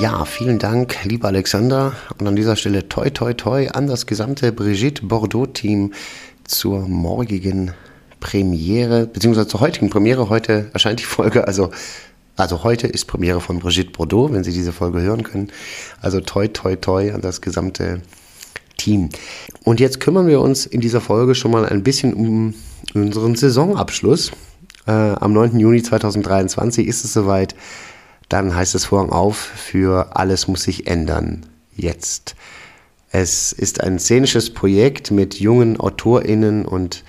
Ja, vielen Dank, lieber Alexander. Und an dieser Stelle toi toi toi an das gesamte Brigitte Bordeaux-Team zur morgigen Premiere, beziehungsweise zur heutigen Premiere. Heute erscheint die Folge, also, also heute ist Premiere von Brigitte Bordeaux, wenn Sie diese Folge hören können. Also toi toi toi an das gesamte Team. Und jetzt kümmern wir uns in dieser Folge schon mal ein bisschen um unseren Saisonabschluss. Äh, am 9. Juni 2023 ist es soweit. Dann heißt es Vorhang auf für Alles muss sich ändern. Jetzt. Es ist ein szenisches Projekt mit jungen AutorInnen und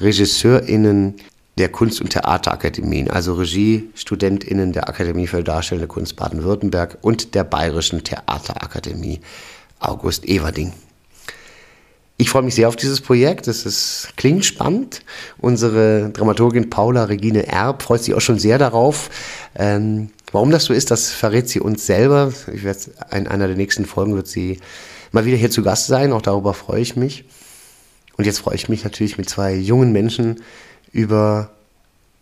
RegisseurInnen der Kunst- und Theaterakademien, also RegiestudentInnen der Akademie für Darstellende Kunst Baden-Württemberg und der Bayerischen Theaterakademie August Everding. Ich freue mich sehr auf dieses Projekt. Es ist, klingt spannend. Unsere Dramaturgin Paula Regine Erb freut sich auch schon sehr darauf. Ähm, warum das so ist, das verrät sie uns selber. Ich werde in einer der nächsten Folgen wird sie mal wieder hier zu Gast sein. Auch darüber freue ich mich. Und jetzt freue ich mich natürlich mit zwei jungen Menschen über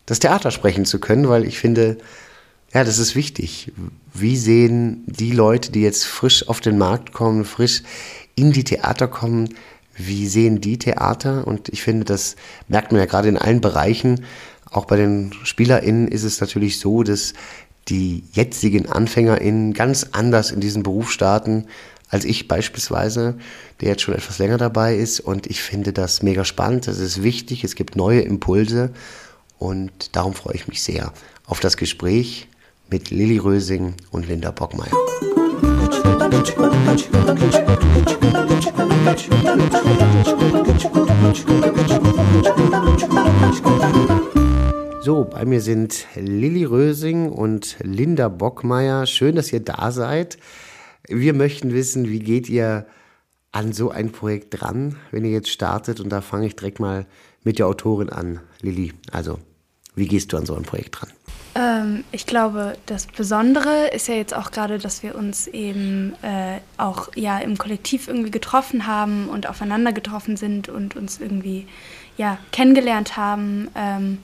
das Theater sprechen zu können, weil ich finde, ja, das ist wichtig. Wie sehen die Leute, die jetzt frisch auf den Markt kommen, frisch in die Theater kommen, wie sehen die Theater? Und ich finde, das merkt man ja gerade in allen Bereichen. Auch bei den SpielerInnen ist es natürlich so, dass die jetzigen AnfängerInnen ganz anders in diesen Beruf starten als ich beispielsweise, der jetzt schon etwas länger dabei ist. Und ich finde das mega spannend. Das ist wichtig. Es gibt neue Impulse. Und darum freue ich mich sehr auf das Gespräch mit Lilly Rösing und Linda Bockmeier. So, bei mir sind Lilly Rösing und Linda Bockmeier. Schön, dass ihr da seid. Wir möchten wissen, wie geht ihr an so ein Projekt dran, wenn ihr jetzt startet? Und da fange ich direkt mal mit der Autorin an, Lilly. Also, wie gehst du an so ein Projekt dran? Ähm, ich glaube, das Besondere ist ja jetzt auch gerade, dass wir uns eben äh, auch ja im Kollektiv irgendwie getroffen haben und aufeinander getroffen sind und uns irgendwie ja kennengelernt haben. Ähm,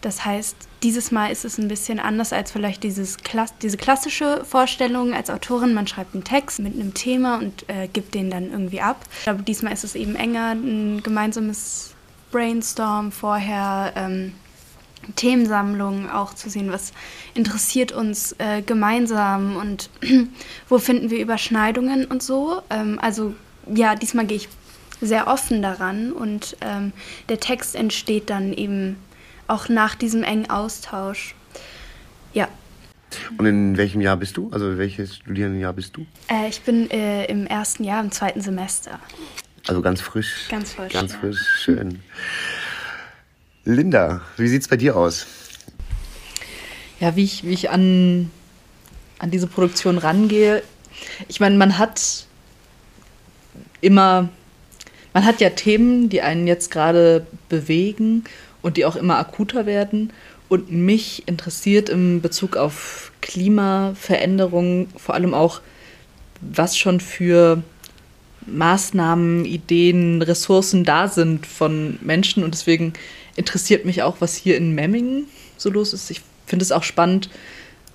das heißt, dieses Mal ist es ein bisschen anders als vielleicht dieses Kla diese klassische Vorstellung als Autorin. Man schreibt einen Text mit einem Thema und äh, gibt den dann irgendwie ab. Ich glaube, diesmal ist es eben enger, ein gemeinsames Brainstorm vorher, ähm, Themensammlungen auch zu sehen, was interessiert uns äh, gemeinsam und wo finden wir Überschneidungen und so. Ähm, also ja, diesmal gehe ich sehr offen daran und ähm, der Text entsteht dann eben auch nach diesem engen Austausch. Ja. Und in welchem Jahr bist du? Also welches Studierendenjahr bist du? Äh, ich bin äh, im ersten Jahr, im zweiten Semester. Also ganz frisch. Ganz frisch. Ganz ja. frisch, schön. Linda, wie sieht es bei dir aus? Ja, wie ich, wie ich an, an diese Produktion rangehe. Ich meine, man hat immer, man hat ja Themen, die einen jetzt gerade bewegen und die auch immer akuter werden. Und mich interessiert im Bezug auf Klimaveränderungen vor allem auch, was schon für Maßnahmen, Ideen, Ressourcen da sind von Menschen. Und deswegen interessiert mich auch, was hier in Memmingen so los ist. Ich finde es auch spannend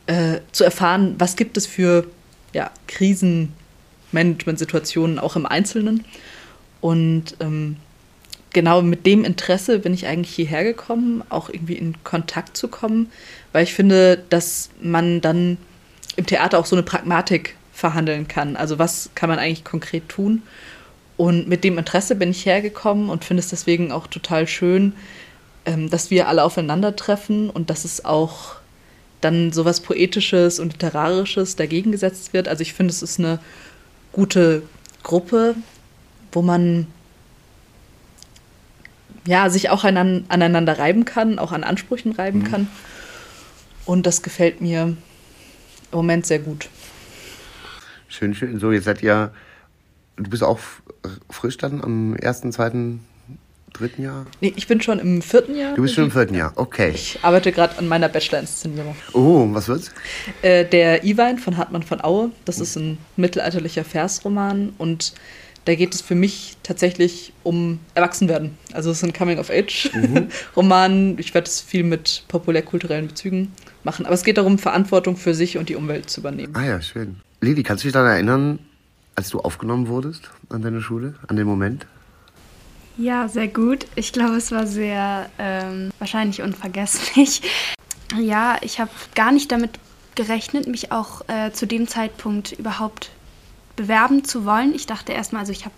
äh, zu erfahren, was gibt es für ja, Krisenmanagementsituationen auch im Einzelnen. Und ähm, genau mit dem Interesse bin ich eigentlich hierher gekommen, auch irgendwie in Kontakt zu kommen, weil ich finde, dass man dann im Theater auch so eine Pragmatik verhandeln kann. Also was kann man eigentlich konkret tun? Und mit dem Interesse bin ich hergekommen und finde es deswegen auch total schön, ähm, dass wir alle aufeinandertreffen und dass es auch dann sowas Poetisches und Literarisches dagegen gesetzt wird. Also ich finde, es ist eine gute Gruppe, wo man ja, sich auch anan aneinander reiben kann, auch an Ansprüchen reiben mhm. kann. Und das gefällt mir im Moment sehr gut. Schön, schön. So, jetzt seid ihr, du bist auch frisch dann am ersten, zweiten, dritten Jahr? Nee, ich bin schon im vierten Jahr. Du bist schon im vierten Jahr, okay. Ich arbeite gerade an meiner Bachelor-Inszenierung. Oh, was wird's? Äh, der Iwein von Hartmann von Aue. Das ist ein mittelalterlicher Versroman und da geht es für mich tatsächlich um Erwachsenwerden. Also es ist ein Coming-of-Age-Roman. Mhm. Ich werde es viel mit populärkulturellen Bezügen machen. Aber es geht darum, Verantwortung für sich und die Umwelt zu übernehmen. Ah ja, schön. Lili, kannst du dich daran erinnern, als du aufgenommen wurdest an deine Schule, an den Moment? Ja, sehr gut. Ich glaube, es war sehr ähm, wahrscheinlich unvergesslich. Ja, ich habe gar nicht damit gerechnet, mich auch äh, zu dem Zeitpunkt überhaupt bewerben zu wollen. Ich dachte erstmal, also ich habe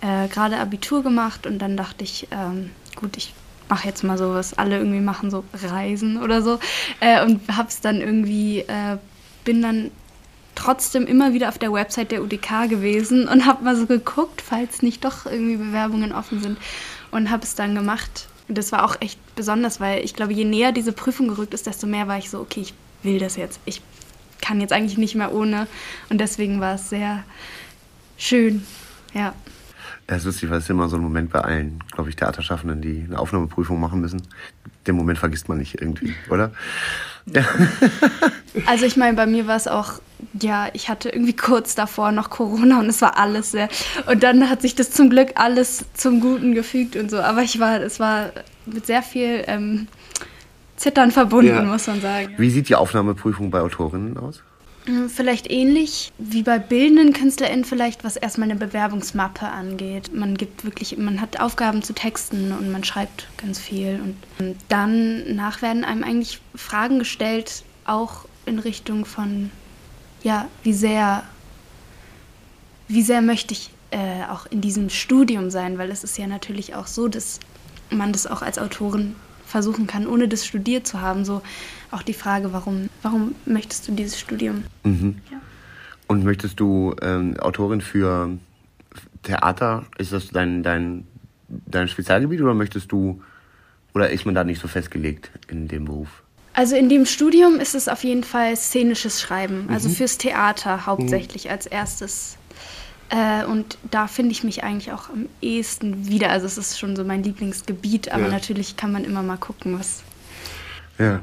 äh, gerade Abitur gemacht und dann dachte ich, ähm, gut, ich mache jetzt mal so, was alle irgendwie machen, so Reisen oder so. Äh, und habe es dann irgendwie, äh, bin dann trotzdem immer wieder auf der Website der UDK gewesen und habe mal so geguckt, falls nicht doch irgendwie Bewerbungen offen sind und habe es dann gemacht. Und das war auch echt besonders, weil ich glaube, je näher diese Prüfung gerückt ist, desto mehr war ich so, okay, ich will das jetzt. Ich kann jetzt eigentlich nicht mehr ohne. Und deswegen war es sehr schön, ja. Es ist lustig, weil es immer so ein Moment bei allen, glaube ich, Theaterschaffenden, die eine Aufnahmeprüfung machen müssen. Den Moment vergisst man nicht irgendwie, oder? Ja. Also ich meine, bei mir war es auch, ja, ich hatte irgendwie kurz davor noch Corona und es war alles sehr. Und dann hat sich das zum Glück alles zum Guten gefügt und so. Aber ich war, es war mit sehr viel ähm, Zittern verbunden, ja. muss man sagen. Wie sieht die Aufnahmeprüfung bei Autorinnen aus? Hm, vielleicht ähnlich wie bei bildenden KünstlerInnen, vielleicht was erstmal eine Bewerbungsmappe angeht. Man gibt wirklich, man hat Aufgaben zu Texten und man schreibt ganz viel. Und dann nach werden einem eigentlich Fragen gestellt, auch in Richtung von, ja, wie sehr, wie sehr möchte ich äh, auch in diesem Studium sein, weil es ist ja natürlich auch so, dass man das auch als Autorin versuchen kann, ohne das studiert zu haben. So auch die Frage, warum, warum möchtest du dieses Studium? Mhm. Ja. Und möchtest du ähm, Autorin für Theater? Ist das dein, dein, dein Spezialgebiet oder möchtest du, oder ist man da nicht so festgelegt in dem Beruf? Also in dem Studium ist es auf jeden Fall szenisches Schreiben, also mhm. fürs Theater hauptsächlich mhm. als erstes äh, und da finde ich mich eigentlich auch am ehesten wieder. Also es ist schon so mein Lieblingsgebiet, aber ja. natürlich kann man immer mal gucken, was. Ja.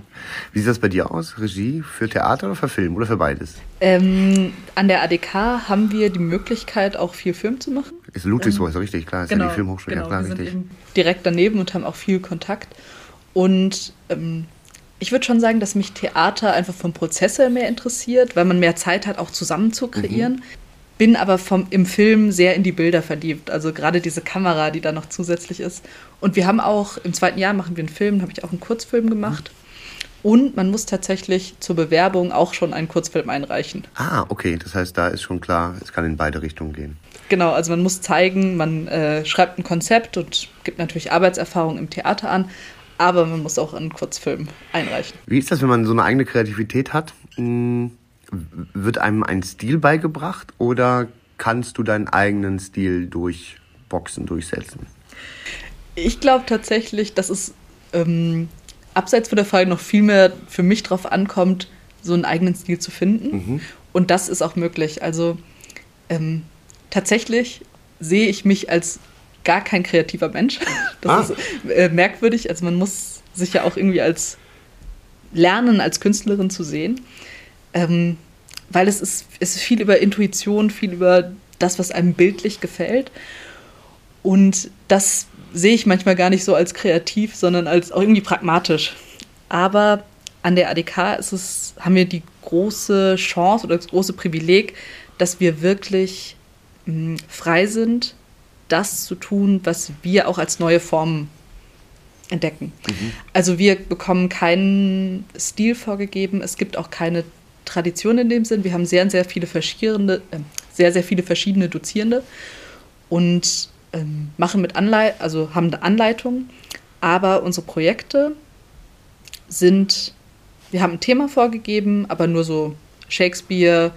Wie sieht das bei dir aus? Regie für Theater oder für Film oder für beides? Ähm, an der ADK haben wir die Möglichkeit, auch viel Film zu machen. Ist Ludwigsburg, ähm, richtig, klar. Ist genau, ja die Filmhochschule, genau, ja klar, wir richtig. Sind direkt daneben und haben auch viel Kontakt. Und ähm, ich würde schon sagen, dass mich Theater einfach vom Prozess her mehr interessiert, weil man mehr Zeit hat, auch zusammen zu kreieren. Mhm bin aber vom, im Film sehr in die Bilder verliebt. Also gerade diese Kamera, die da noch zusätzlich ist. Und wir haben auch, im zweiten Jahr machen wir einen Film, habe ich auch einen Kurzfilm gemacht. Und man muss tatsächlich zur Bewerbung auch schon einen Kurzfilm einreichen. Ah, okay. Das heißt, da ist schon klar, es kann in beide Richtungen gehen. Genau, also man muss zeigen, man äh, schreibt ein Konzept und gibt natürlich Arbeitserfahrung im Theater an, aber man muss auch einen Kurzfilm einreichen. Wie ist das, wenn man so eine eigene Kreativität hat? Hm, wird einem ein Stil beigebracht oder kannst du deinen eigenen Stil durchboxen, durchsetzen? Ich glaube tatsächlich, dass es ähm, abseits von der Frage noch viel mehr für mich drauf ankommt, so einen eigenen Stil zu finden. Mhm. Und das ist auch möglich. Also ähm, tatsächlich sehe ich mich als gar kein kreativer Mensch. Das ah. ist äh, merkwürdig. Also man muss sich ja auch irgendwie als lernen, als Künstlerin zu sehen. Ähm, weil es ist, es ist viel über Intuition, viel über das, was einem bildlich gefällt. Und das sehe ich manchmal gar nicht so als kreativ, sondern als auch irgendwie pragmatisch. Aber an der ADK ist es, haben wir die große Chance oder das große Privileg, dass wir wirklich mh, hm, frei sind, das zu tun, was wir auch als neue Formen entdecken. Mhm. Also wir bekommen keinen Stil vorgegeben, es gibt auch keine Tradition in dem Sinn. Wir haben sehr, sehr viele verschiedene, äh, sehr, sehr viele verschiedene Dozierende und ähm, machen mit Anleit also haben eine Anleitung, aber unsere Projekte sind, wir haben ein Thema vorgegeben, aber nur so Shakespeare,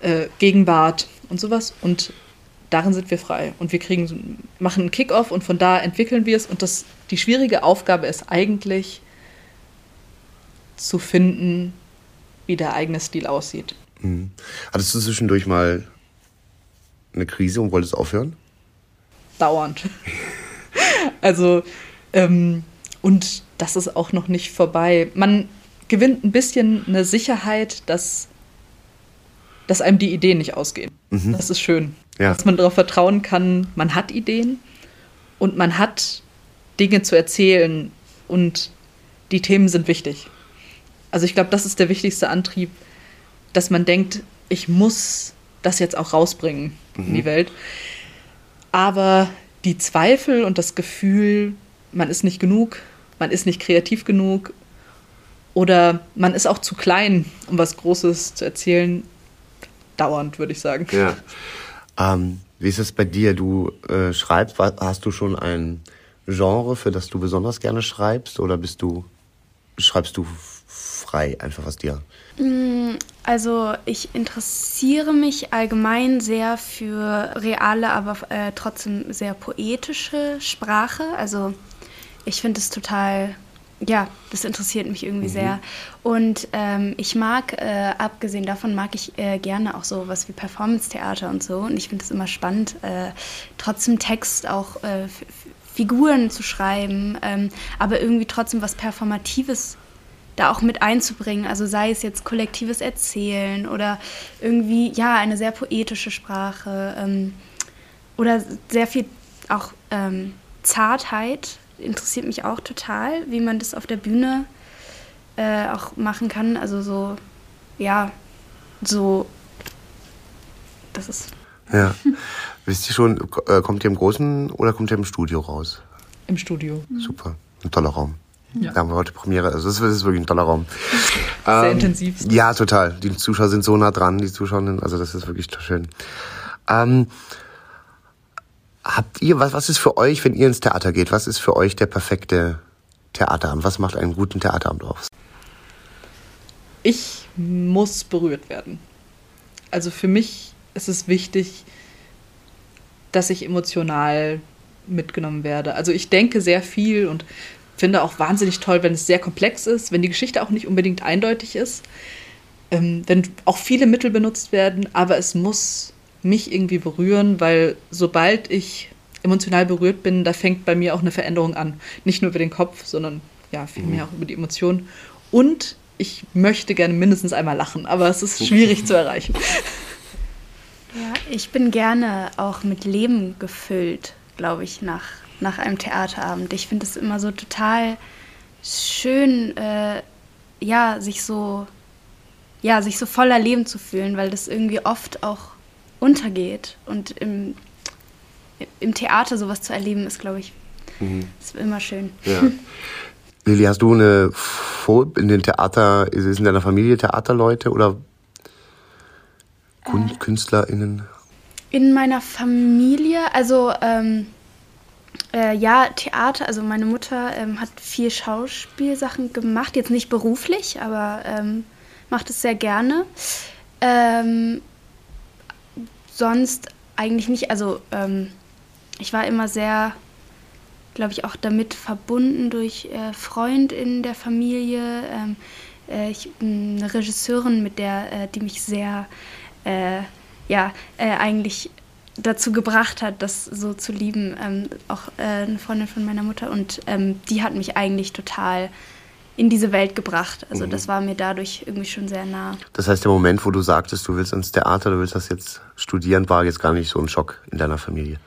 äh, Gegenwart und sowas. Und darin sind wir frei. Und wir kriegen machen einen Kickoff und von da entwickeln wir es. Und das die schwierige Aufgabe ist eigentlich zu finden, wie der eigene Stil aussieht. Mhm. Hattest du zwischendurch mal eine Krise und wolltest aufhören? dauernd. also, ähm, und das ist auch noch nicht vorbei. Man gewinnt ein bisschen eine Sicherheit, dass, dass einem die Ideen nicht ausgehen. Mhm. Das ist schön. Ja. Dass man darauf vertrauen kann, man hat Ideen und man hat Dinge zu erzählen und die Themen sind wichtig. Also ich glaube, das ist der wichtigste Antrieb, dass man denkt, ich muss das jetzt auch rausbringen mhm. in die mhm. Welt. Aber die Zweifel und das Gefühl, man ist nicht genug, man ist nicht kreativ genug oder man ist auch zu klein, um was Großes zu erzählen, dauernd, würde ich sagen. Ja. Ähm, wie ist es bei dir? Du äh, schreibst, hast du schon ein Genre, für das du besonders gerne schreibst oder bist du, schreibst du frei, einfach was dir Mm, also ich interessiere mich allgemein sehr für reale, aber äh, trotzdem sehr poetische Sprache. Also ich finde es total, ja, das interessiert mich irgendwie mhm. sehr. Und ähm, ich mag, äh, abgesehen davon, mag ich äh, gerne auch so was wie Performance-Theater und so. Und ich finde es immer spannend, äh, trotzdem Text auch äh, Figuren zu schreiben, ähm, aber irgendwie trotzdem was Performatives da auch mit einzubringen. Also sei es jetzt kollektives Erzählen oder irgendwie, ja, eine sehr poetische Sprache ähm, oder sehr viel auch ähm, Zartheit interessiert mich auch total, wie man das auf der Bühne äh, auch machen kann. Also so, ja, so, das ist. Ja. Wisst ihr schon, äh, kommt ihr im Großen oder kommt ihr im Studio raus? Im Studio. Super. Ein toller Raum. Ja. Da haben wir heute Premiere. Also das ist wirklich ein toller Raum. Sehr ähm, intensiv. Ja, total. Die Zuschauer sind so nah dran, die Zuschauerinnen. Also das ist wirklich schön. Ähm, habt ihr, was, was ist für euch, wenn ihr ins Theater geht, was ist für euch der perfekte Theaterabend? Was macht einen guten Theaterabend aus? Ich muss berührt werden. Also für mich ist es wichtig, dass ich emotional mitgenommen werde. Also ich denke sehr viel und finde auch wahnsinnig toll, wenn es sehr komplex ist, wenn die Geschichte auch nicht unbedingt eindeutig ist, ähm, wenn auch viele Mittel benutzt werden, aber es muss mich irgendwie berühren, weil sobald ich emotional berührt bin, da fängt bei mir auch eine Veränderung an. Nicht nur über den Kopf, sondern ja, vielmehr mhm. auch über die Emotionen. Und ich möchte gerne mindestens einmal lachen, aber es ist schwierig zu erreichen. Ja, ich bin gerne auch mit Leben gefüllt, glaube ich, nach nach einem Theaterabend. Ich finde es immer so total schön, äh, ja, sich so, ja, sich so voller Leben zu fühlen, weil das irgendwie oft auch untergeht. Und im, im Theater sowas zu erleben, ist, glaube ich, mhm. ist immer schön. Ja. Lili, hast du eine Vor in den Theater, ist es in deiner Familie Theaterleute oder äh, KünstlerInnen? In meiner Familie, also ähm, äh, ja, Theater, also meine Mutter ähm, hat viel Schauspielsachen gemacht, jetzt nicht beruflich, aber ähm, macht es sehr gerne. Ähm, sonst eigentlich nicht, also ähm, ich war immer sehr glaube ich, auch damit verbunden durch äh, Freund in der Familie. Ähm, äh, ich, eine Regisseurin, mit der, äh, die mich sehr, äh, ja, äh, eigentlich dazu gebracht hat, das so zu lieben. Ähm, auch äh, eine Freundin von meiner Mutter und ähm, die hat mich eigentlich total in diese Welt gebracht. Also mhm. das war mir dadurch irgendwie schon sehr nah. Das heißt, der Moment, wo du sagtest, du willst ins Theater, du willst das jetzt studieren, war jetzt gar nicht so ein Schock in deiner Familie?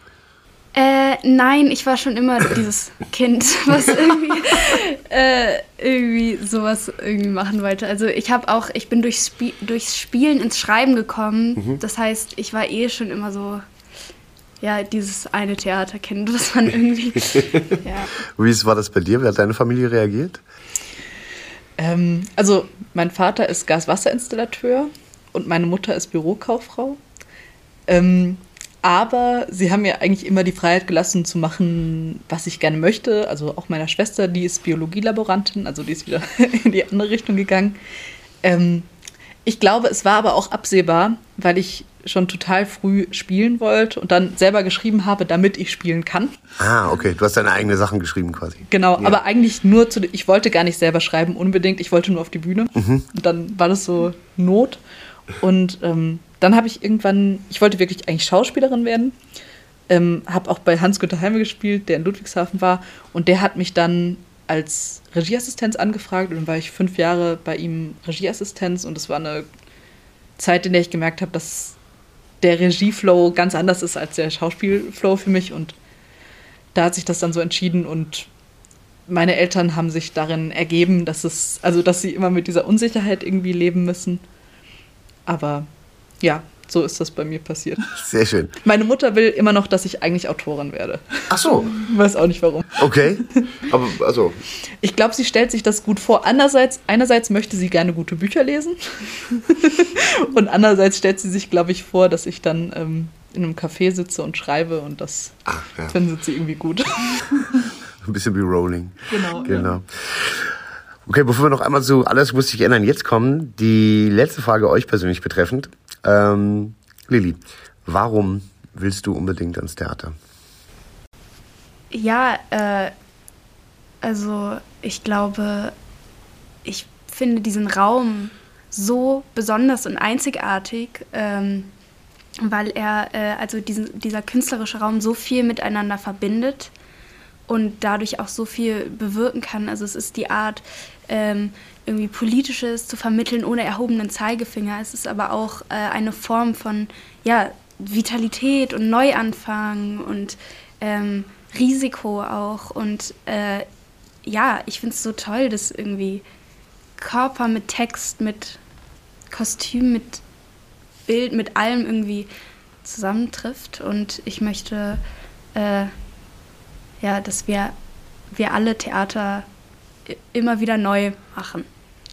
Äh, nein, ich war schon immer dieses Kind, was irgendwie, äh, irgendwie sowas irgendwie machen wollte. Also ich habe auch, ich bin durchs, Spie durchs Spielen ins Schreiben gekommen. Mhm. Das heißt, ich war eh schon immer so, ja, dieses eine Theaterkind, was man irgendwie. ja. Wie war das bei dir? Wie hat deine Familie reagiert? Ähm, also mein Vater ist Gaswasserinstallateur und meine Mutter ist Bürokauffrau. Ähm, aber sie haben mir eigentlich immer die Freiheit gelassen zu machen, was ich gerne möchte. Also auch meiner Schwester, die ist Biologielaborantin, also die ist wieder in die andere Richtung gegangen. Ähm, ich glaube, es war aber auch absehbar, weil ich schon total früh spielen wollte und dann selber geschrieben habe, damit ich spielen kann. Ah, okay. Du hast deine eigenen Sachen geschrieben quasi. Genau, ja. aber eigentlich nur zu. Ich wollte gar nicht selber schreiben, unbedingt. Ich wollte nur auf die Bühne. Mhm. Und dann war das so Not. Und ähm, dann habe ich irgendwann, ich wollte wirklich eigentlich Schauspielerin werden, ähm, habe auch bei Hans-Günter Heime gespielt, der in Ludwigshafen war, und der hat mich dann als Regieassistenz angefragt und dann war ich fünf Jahre bei ihm Regieassistenz und es war eine Zeit, in der ich gemerkt habe, dass der Regieflow ganz anders ist als der Schauspielflow für mich und da hat sich das dann so entschieden und meine Eltern haben sich darin ergeben, dass es, also dass sie immer mit dieser Unsicherheit irgendwie leben müssen. Aber ja, so ist das bei mir passiert. Sehr schön. Meine Mutter will immer noch, dass ich eigentlich Autorin werde. Ach so. Weiß auch nicht warum. Okay. Aber also. Ich glaube, sie stellt sich das gut vor. Andererseits, einerseits möchte sie gerne gute Bücher lesen. und andererseits stellt sie sich, glaube ich, vor, dass ich dann ähm, in einem Café sitze und schreibe und das Ach, ja. findet sie irgendwie gut. Ein bisschen wie Rolling. Genau. Genau. Ja. Okay, bevor wir noch einmal zu Alles muss sich ändern jetzt kommen, die letzte Frage euch persönlich betreffend. Ähm, Lilly, warum willst du unbedingt ans Theater? Ja, äh, also ich glaube, ich finde diesen Raum so besonders und einzigartig, ähm, weil er, äh, also diesen, dieser künstlerische Raum so viel miteinander verbindet und dadurch auch so viel bewirken kann. Also es ist die Art, ähm, irgendwie Politisches zu vermitteln ohne erhobenen Zeigefinger. Es ist aber auch äh, eine Form von ja, Vitalität und Neuanfang und ähm, Risiko auch. Und äh, ja, ich finde es so toll, dass irgendwie Körper mit Text, mit Kostüm, mit Bild, mit allem irgendwie zusammentrifft. Und ich möchte, äh, ja, dass wir, wir alle Theater immer wieder neu machen.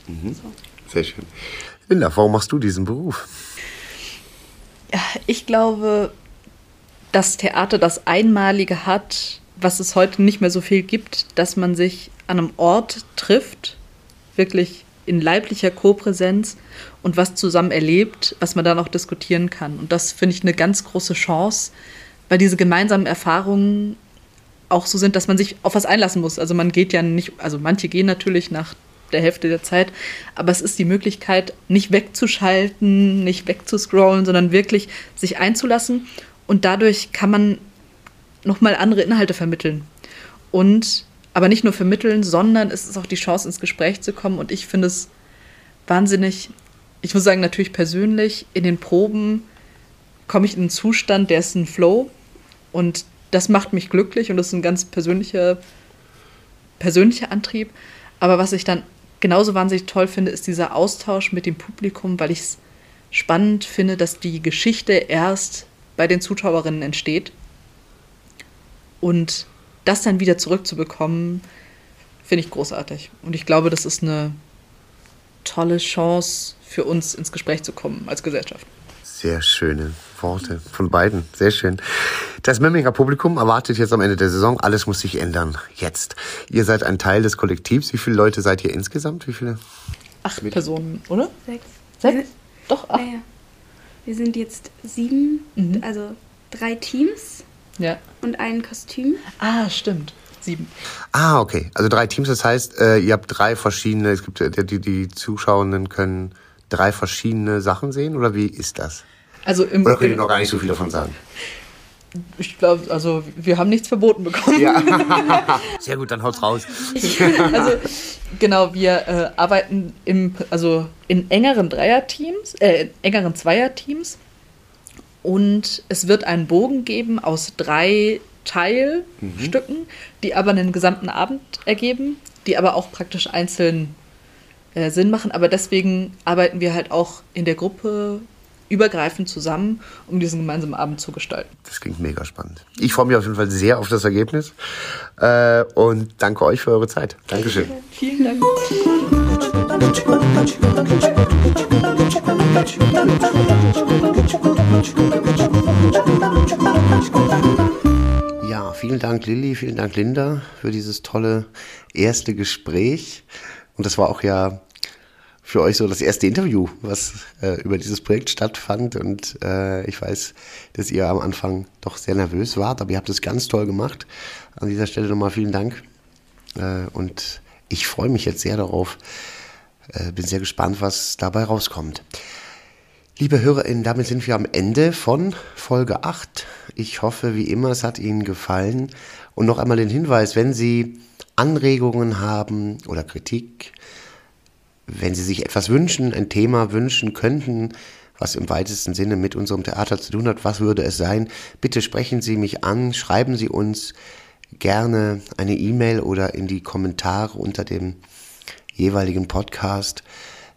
Mhm. So. Sehr schön. Linda, warum machst du diesen Beruf? Ja, ich glaube, dass Theater das Einmalige hat, was es heute nicht mehr so viel gibt, dass man sich an einem Ort trifft, wirklich in leiblicher Kopräsenz und was zusammen erlebt, was man dann auch diskutieren kann. Und das finde ich eine ganz große Chance, weil diese gemeinsamen Erfahrungen auch so sind, dass man sich auf was einlassen muss. Also man geht ja nicht, also manche gehen natürlich nach der Hälfte der Zeit, aber es ist die Möglichkeit, nicht wegzuschalten, nicht wegzuscrollen, sondern wirklich sich einzulassen und dadurch kann man nochmal andere Inhalte vermitteln. Und aber nicht nur vermitteln, sondern es ist auch die Chance, ins Gespräch zu kommen. Und ich finde es wahnsinnig, ich muss sagen, natürlich persönlich, in den Proben komme ich in einen Zustand, der ist ein Flow. Und das macht mich glücklich und das ist ein ganz persönlicher, persönlicher Antrieb. Aber was ich dann genauso wahnsinnig toll finde, ist dieser Austausch mit dem Publikum, weil ich es spannend finde, dass die Geschichte erst bei den Zuschauerinnen entsteht. Und das dann wieder zurückzubekommen, finde ich großartig. Und ich glaube, das ist eine tolle Chance für uns ins Gespräch zu kommen als Gesellschaft. Sehr schöne Worte von beiden. Sehr schön. Das Memminger Publikum erwartet jetzt am Ende der Saison, alles muss sich ändern. Jetzt. Ihr seid ein Teil des Kollektivs. Wie viele Leute seid ihr insgesamt? Wie viele? Acht Personen, oder? Sechs. Sechs? Doch, acht. Naja. Wir sind jetzt sieben, Mhm. also drei Teams Ja. und ein Kostüm. Ah, stimmt. Sieben. Ah, okay. Also drei Teams, das heißt, äh, ihr habt drei verschiedene, es gibt, äh, die, die Zuschauenden können drei verschiedene Sachen sehen, oder wie ist das? Also im, Oder könnt ihr noch gar nicht so viel davon sagen? ich glaube, also wir haben nichts verboten bekommen. Ja. Sehr gut, dann haut's raus. Also genau, wir äh, arbeiten im, also in engeren Dreierteams, äh, in engeren Zweierteams. Und es wird einen Bogen geben aus drei Teilstücken, die aber einen gesamten Abend ergeben, die aber auch praktisch einzeln äh, Sinn machen. Aber deswegen arbeiten wir halt auch in der Gruppe übergreifend zusammen, um diesen gemeinsamen Abend zu gestalten. Das klingt mega spannend. Ich freue mich auf jeden Fall sehr auf das Ergebnis äh, und danke euch für eure Zeit. Dankeschön. Vielen Dank. Ja, vielen Dank Lilly, vielen Dank Linda für dieses tolle erste Gespräch. Und das war auch ja für euch so das erste Interview, was äh, über dieses Projekt stattfand. Und äh, ich weiß, dass ihr am Anfang doch sehr nervös wart, aber ihr habt es ganz toll gemacht. An dieser Stelle nochmal vielen Dank. Äh, und ich freue mich jetzt sehr darauf. Äh, bin sehr gespannt, was dabei rauskommt. Liebe HörerInnen, damit sind wir am Ende von Folge 8. Ich hoffe, wie immer, es hat Ihnen gefallen. Und noch einmal den Hinweis, wenn Sie Anregungen haben oder Kritik, wenn Sie sich etwas wünschen, ein Thema wünschen könnten, was im weitesten Sinne mit unserem Theater zu tun hat, was würde es sein? Bitte sprechen Sie mich an, schreiben Sie uns gerne eine E-Mail oder in die Kommentare unter dem jeweiligen Podcast.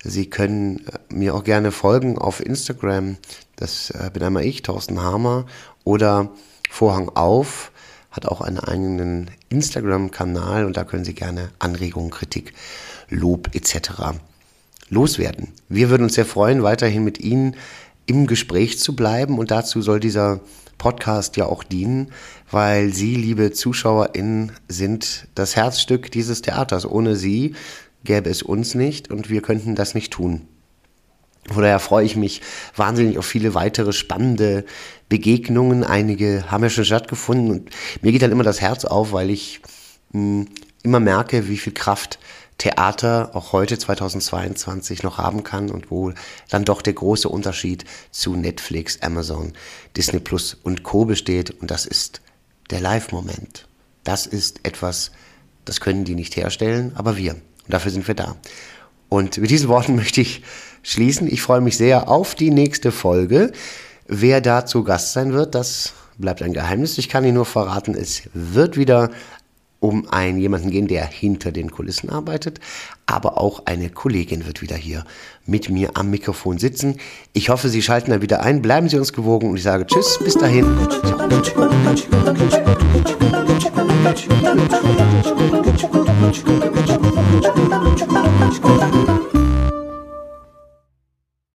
Sie können äh, mir auch gerne folgen auf Instagram. Das äh, bin einmal ich, Thorsten Hamer. Oder Vorhang auf hat auch einen eigenen Instagram-Kanal und da können Sie gerne Anregungen, Kritik, Lob etc. loswerden. Wir würden uns sehr freuen, weiterhin mit Ihnen im Gespräch zu bleiben und dazu soll dieser Podcast ja auch dienen, weil Sie, liebe ZuschauerInnen, sind das Herzstück dieses Theaters. Ohne Sie gäbe es uns nicht und wir könnten das nicht tun. Von daher freue ich mich wahnsinnig auf viele weitere spannende Begegnungen. Einige haben ja schon stattgefunden und mir geht dann immer das Herz auf, weil ich mh, immer merke, wie viel Kraft Theater auch heute 2022 noch haben kann und wo dann doch der große Unterschied zu Netflix, Amazon, Disney Plus und Co besteht und das ist der Live-Moment. Das ist etwas, das können die nicht herstellen, aber wir. Und dafür sind wir da. Und mit diesen Worten möchte ich schließen. Ich freue mich sehr auf die nächste Folge. Wer da zu Gast sein wird, das bleibt ein Geheimnis. Ich kann Ihnen nur verraten, es wird wieder um einen jemanden gehen, der hinter den Kulissen arbeitet, aber auch eine Kollegin wird wieder hier mit mir am Mikrofon sitzen. Ich hoffe, Sie schalten dann wieder ein. Bleiben Sie uns gewogen und ich sage Tschüss, bis dahin. Ciao.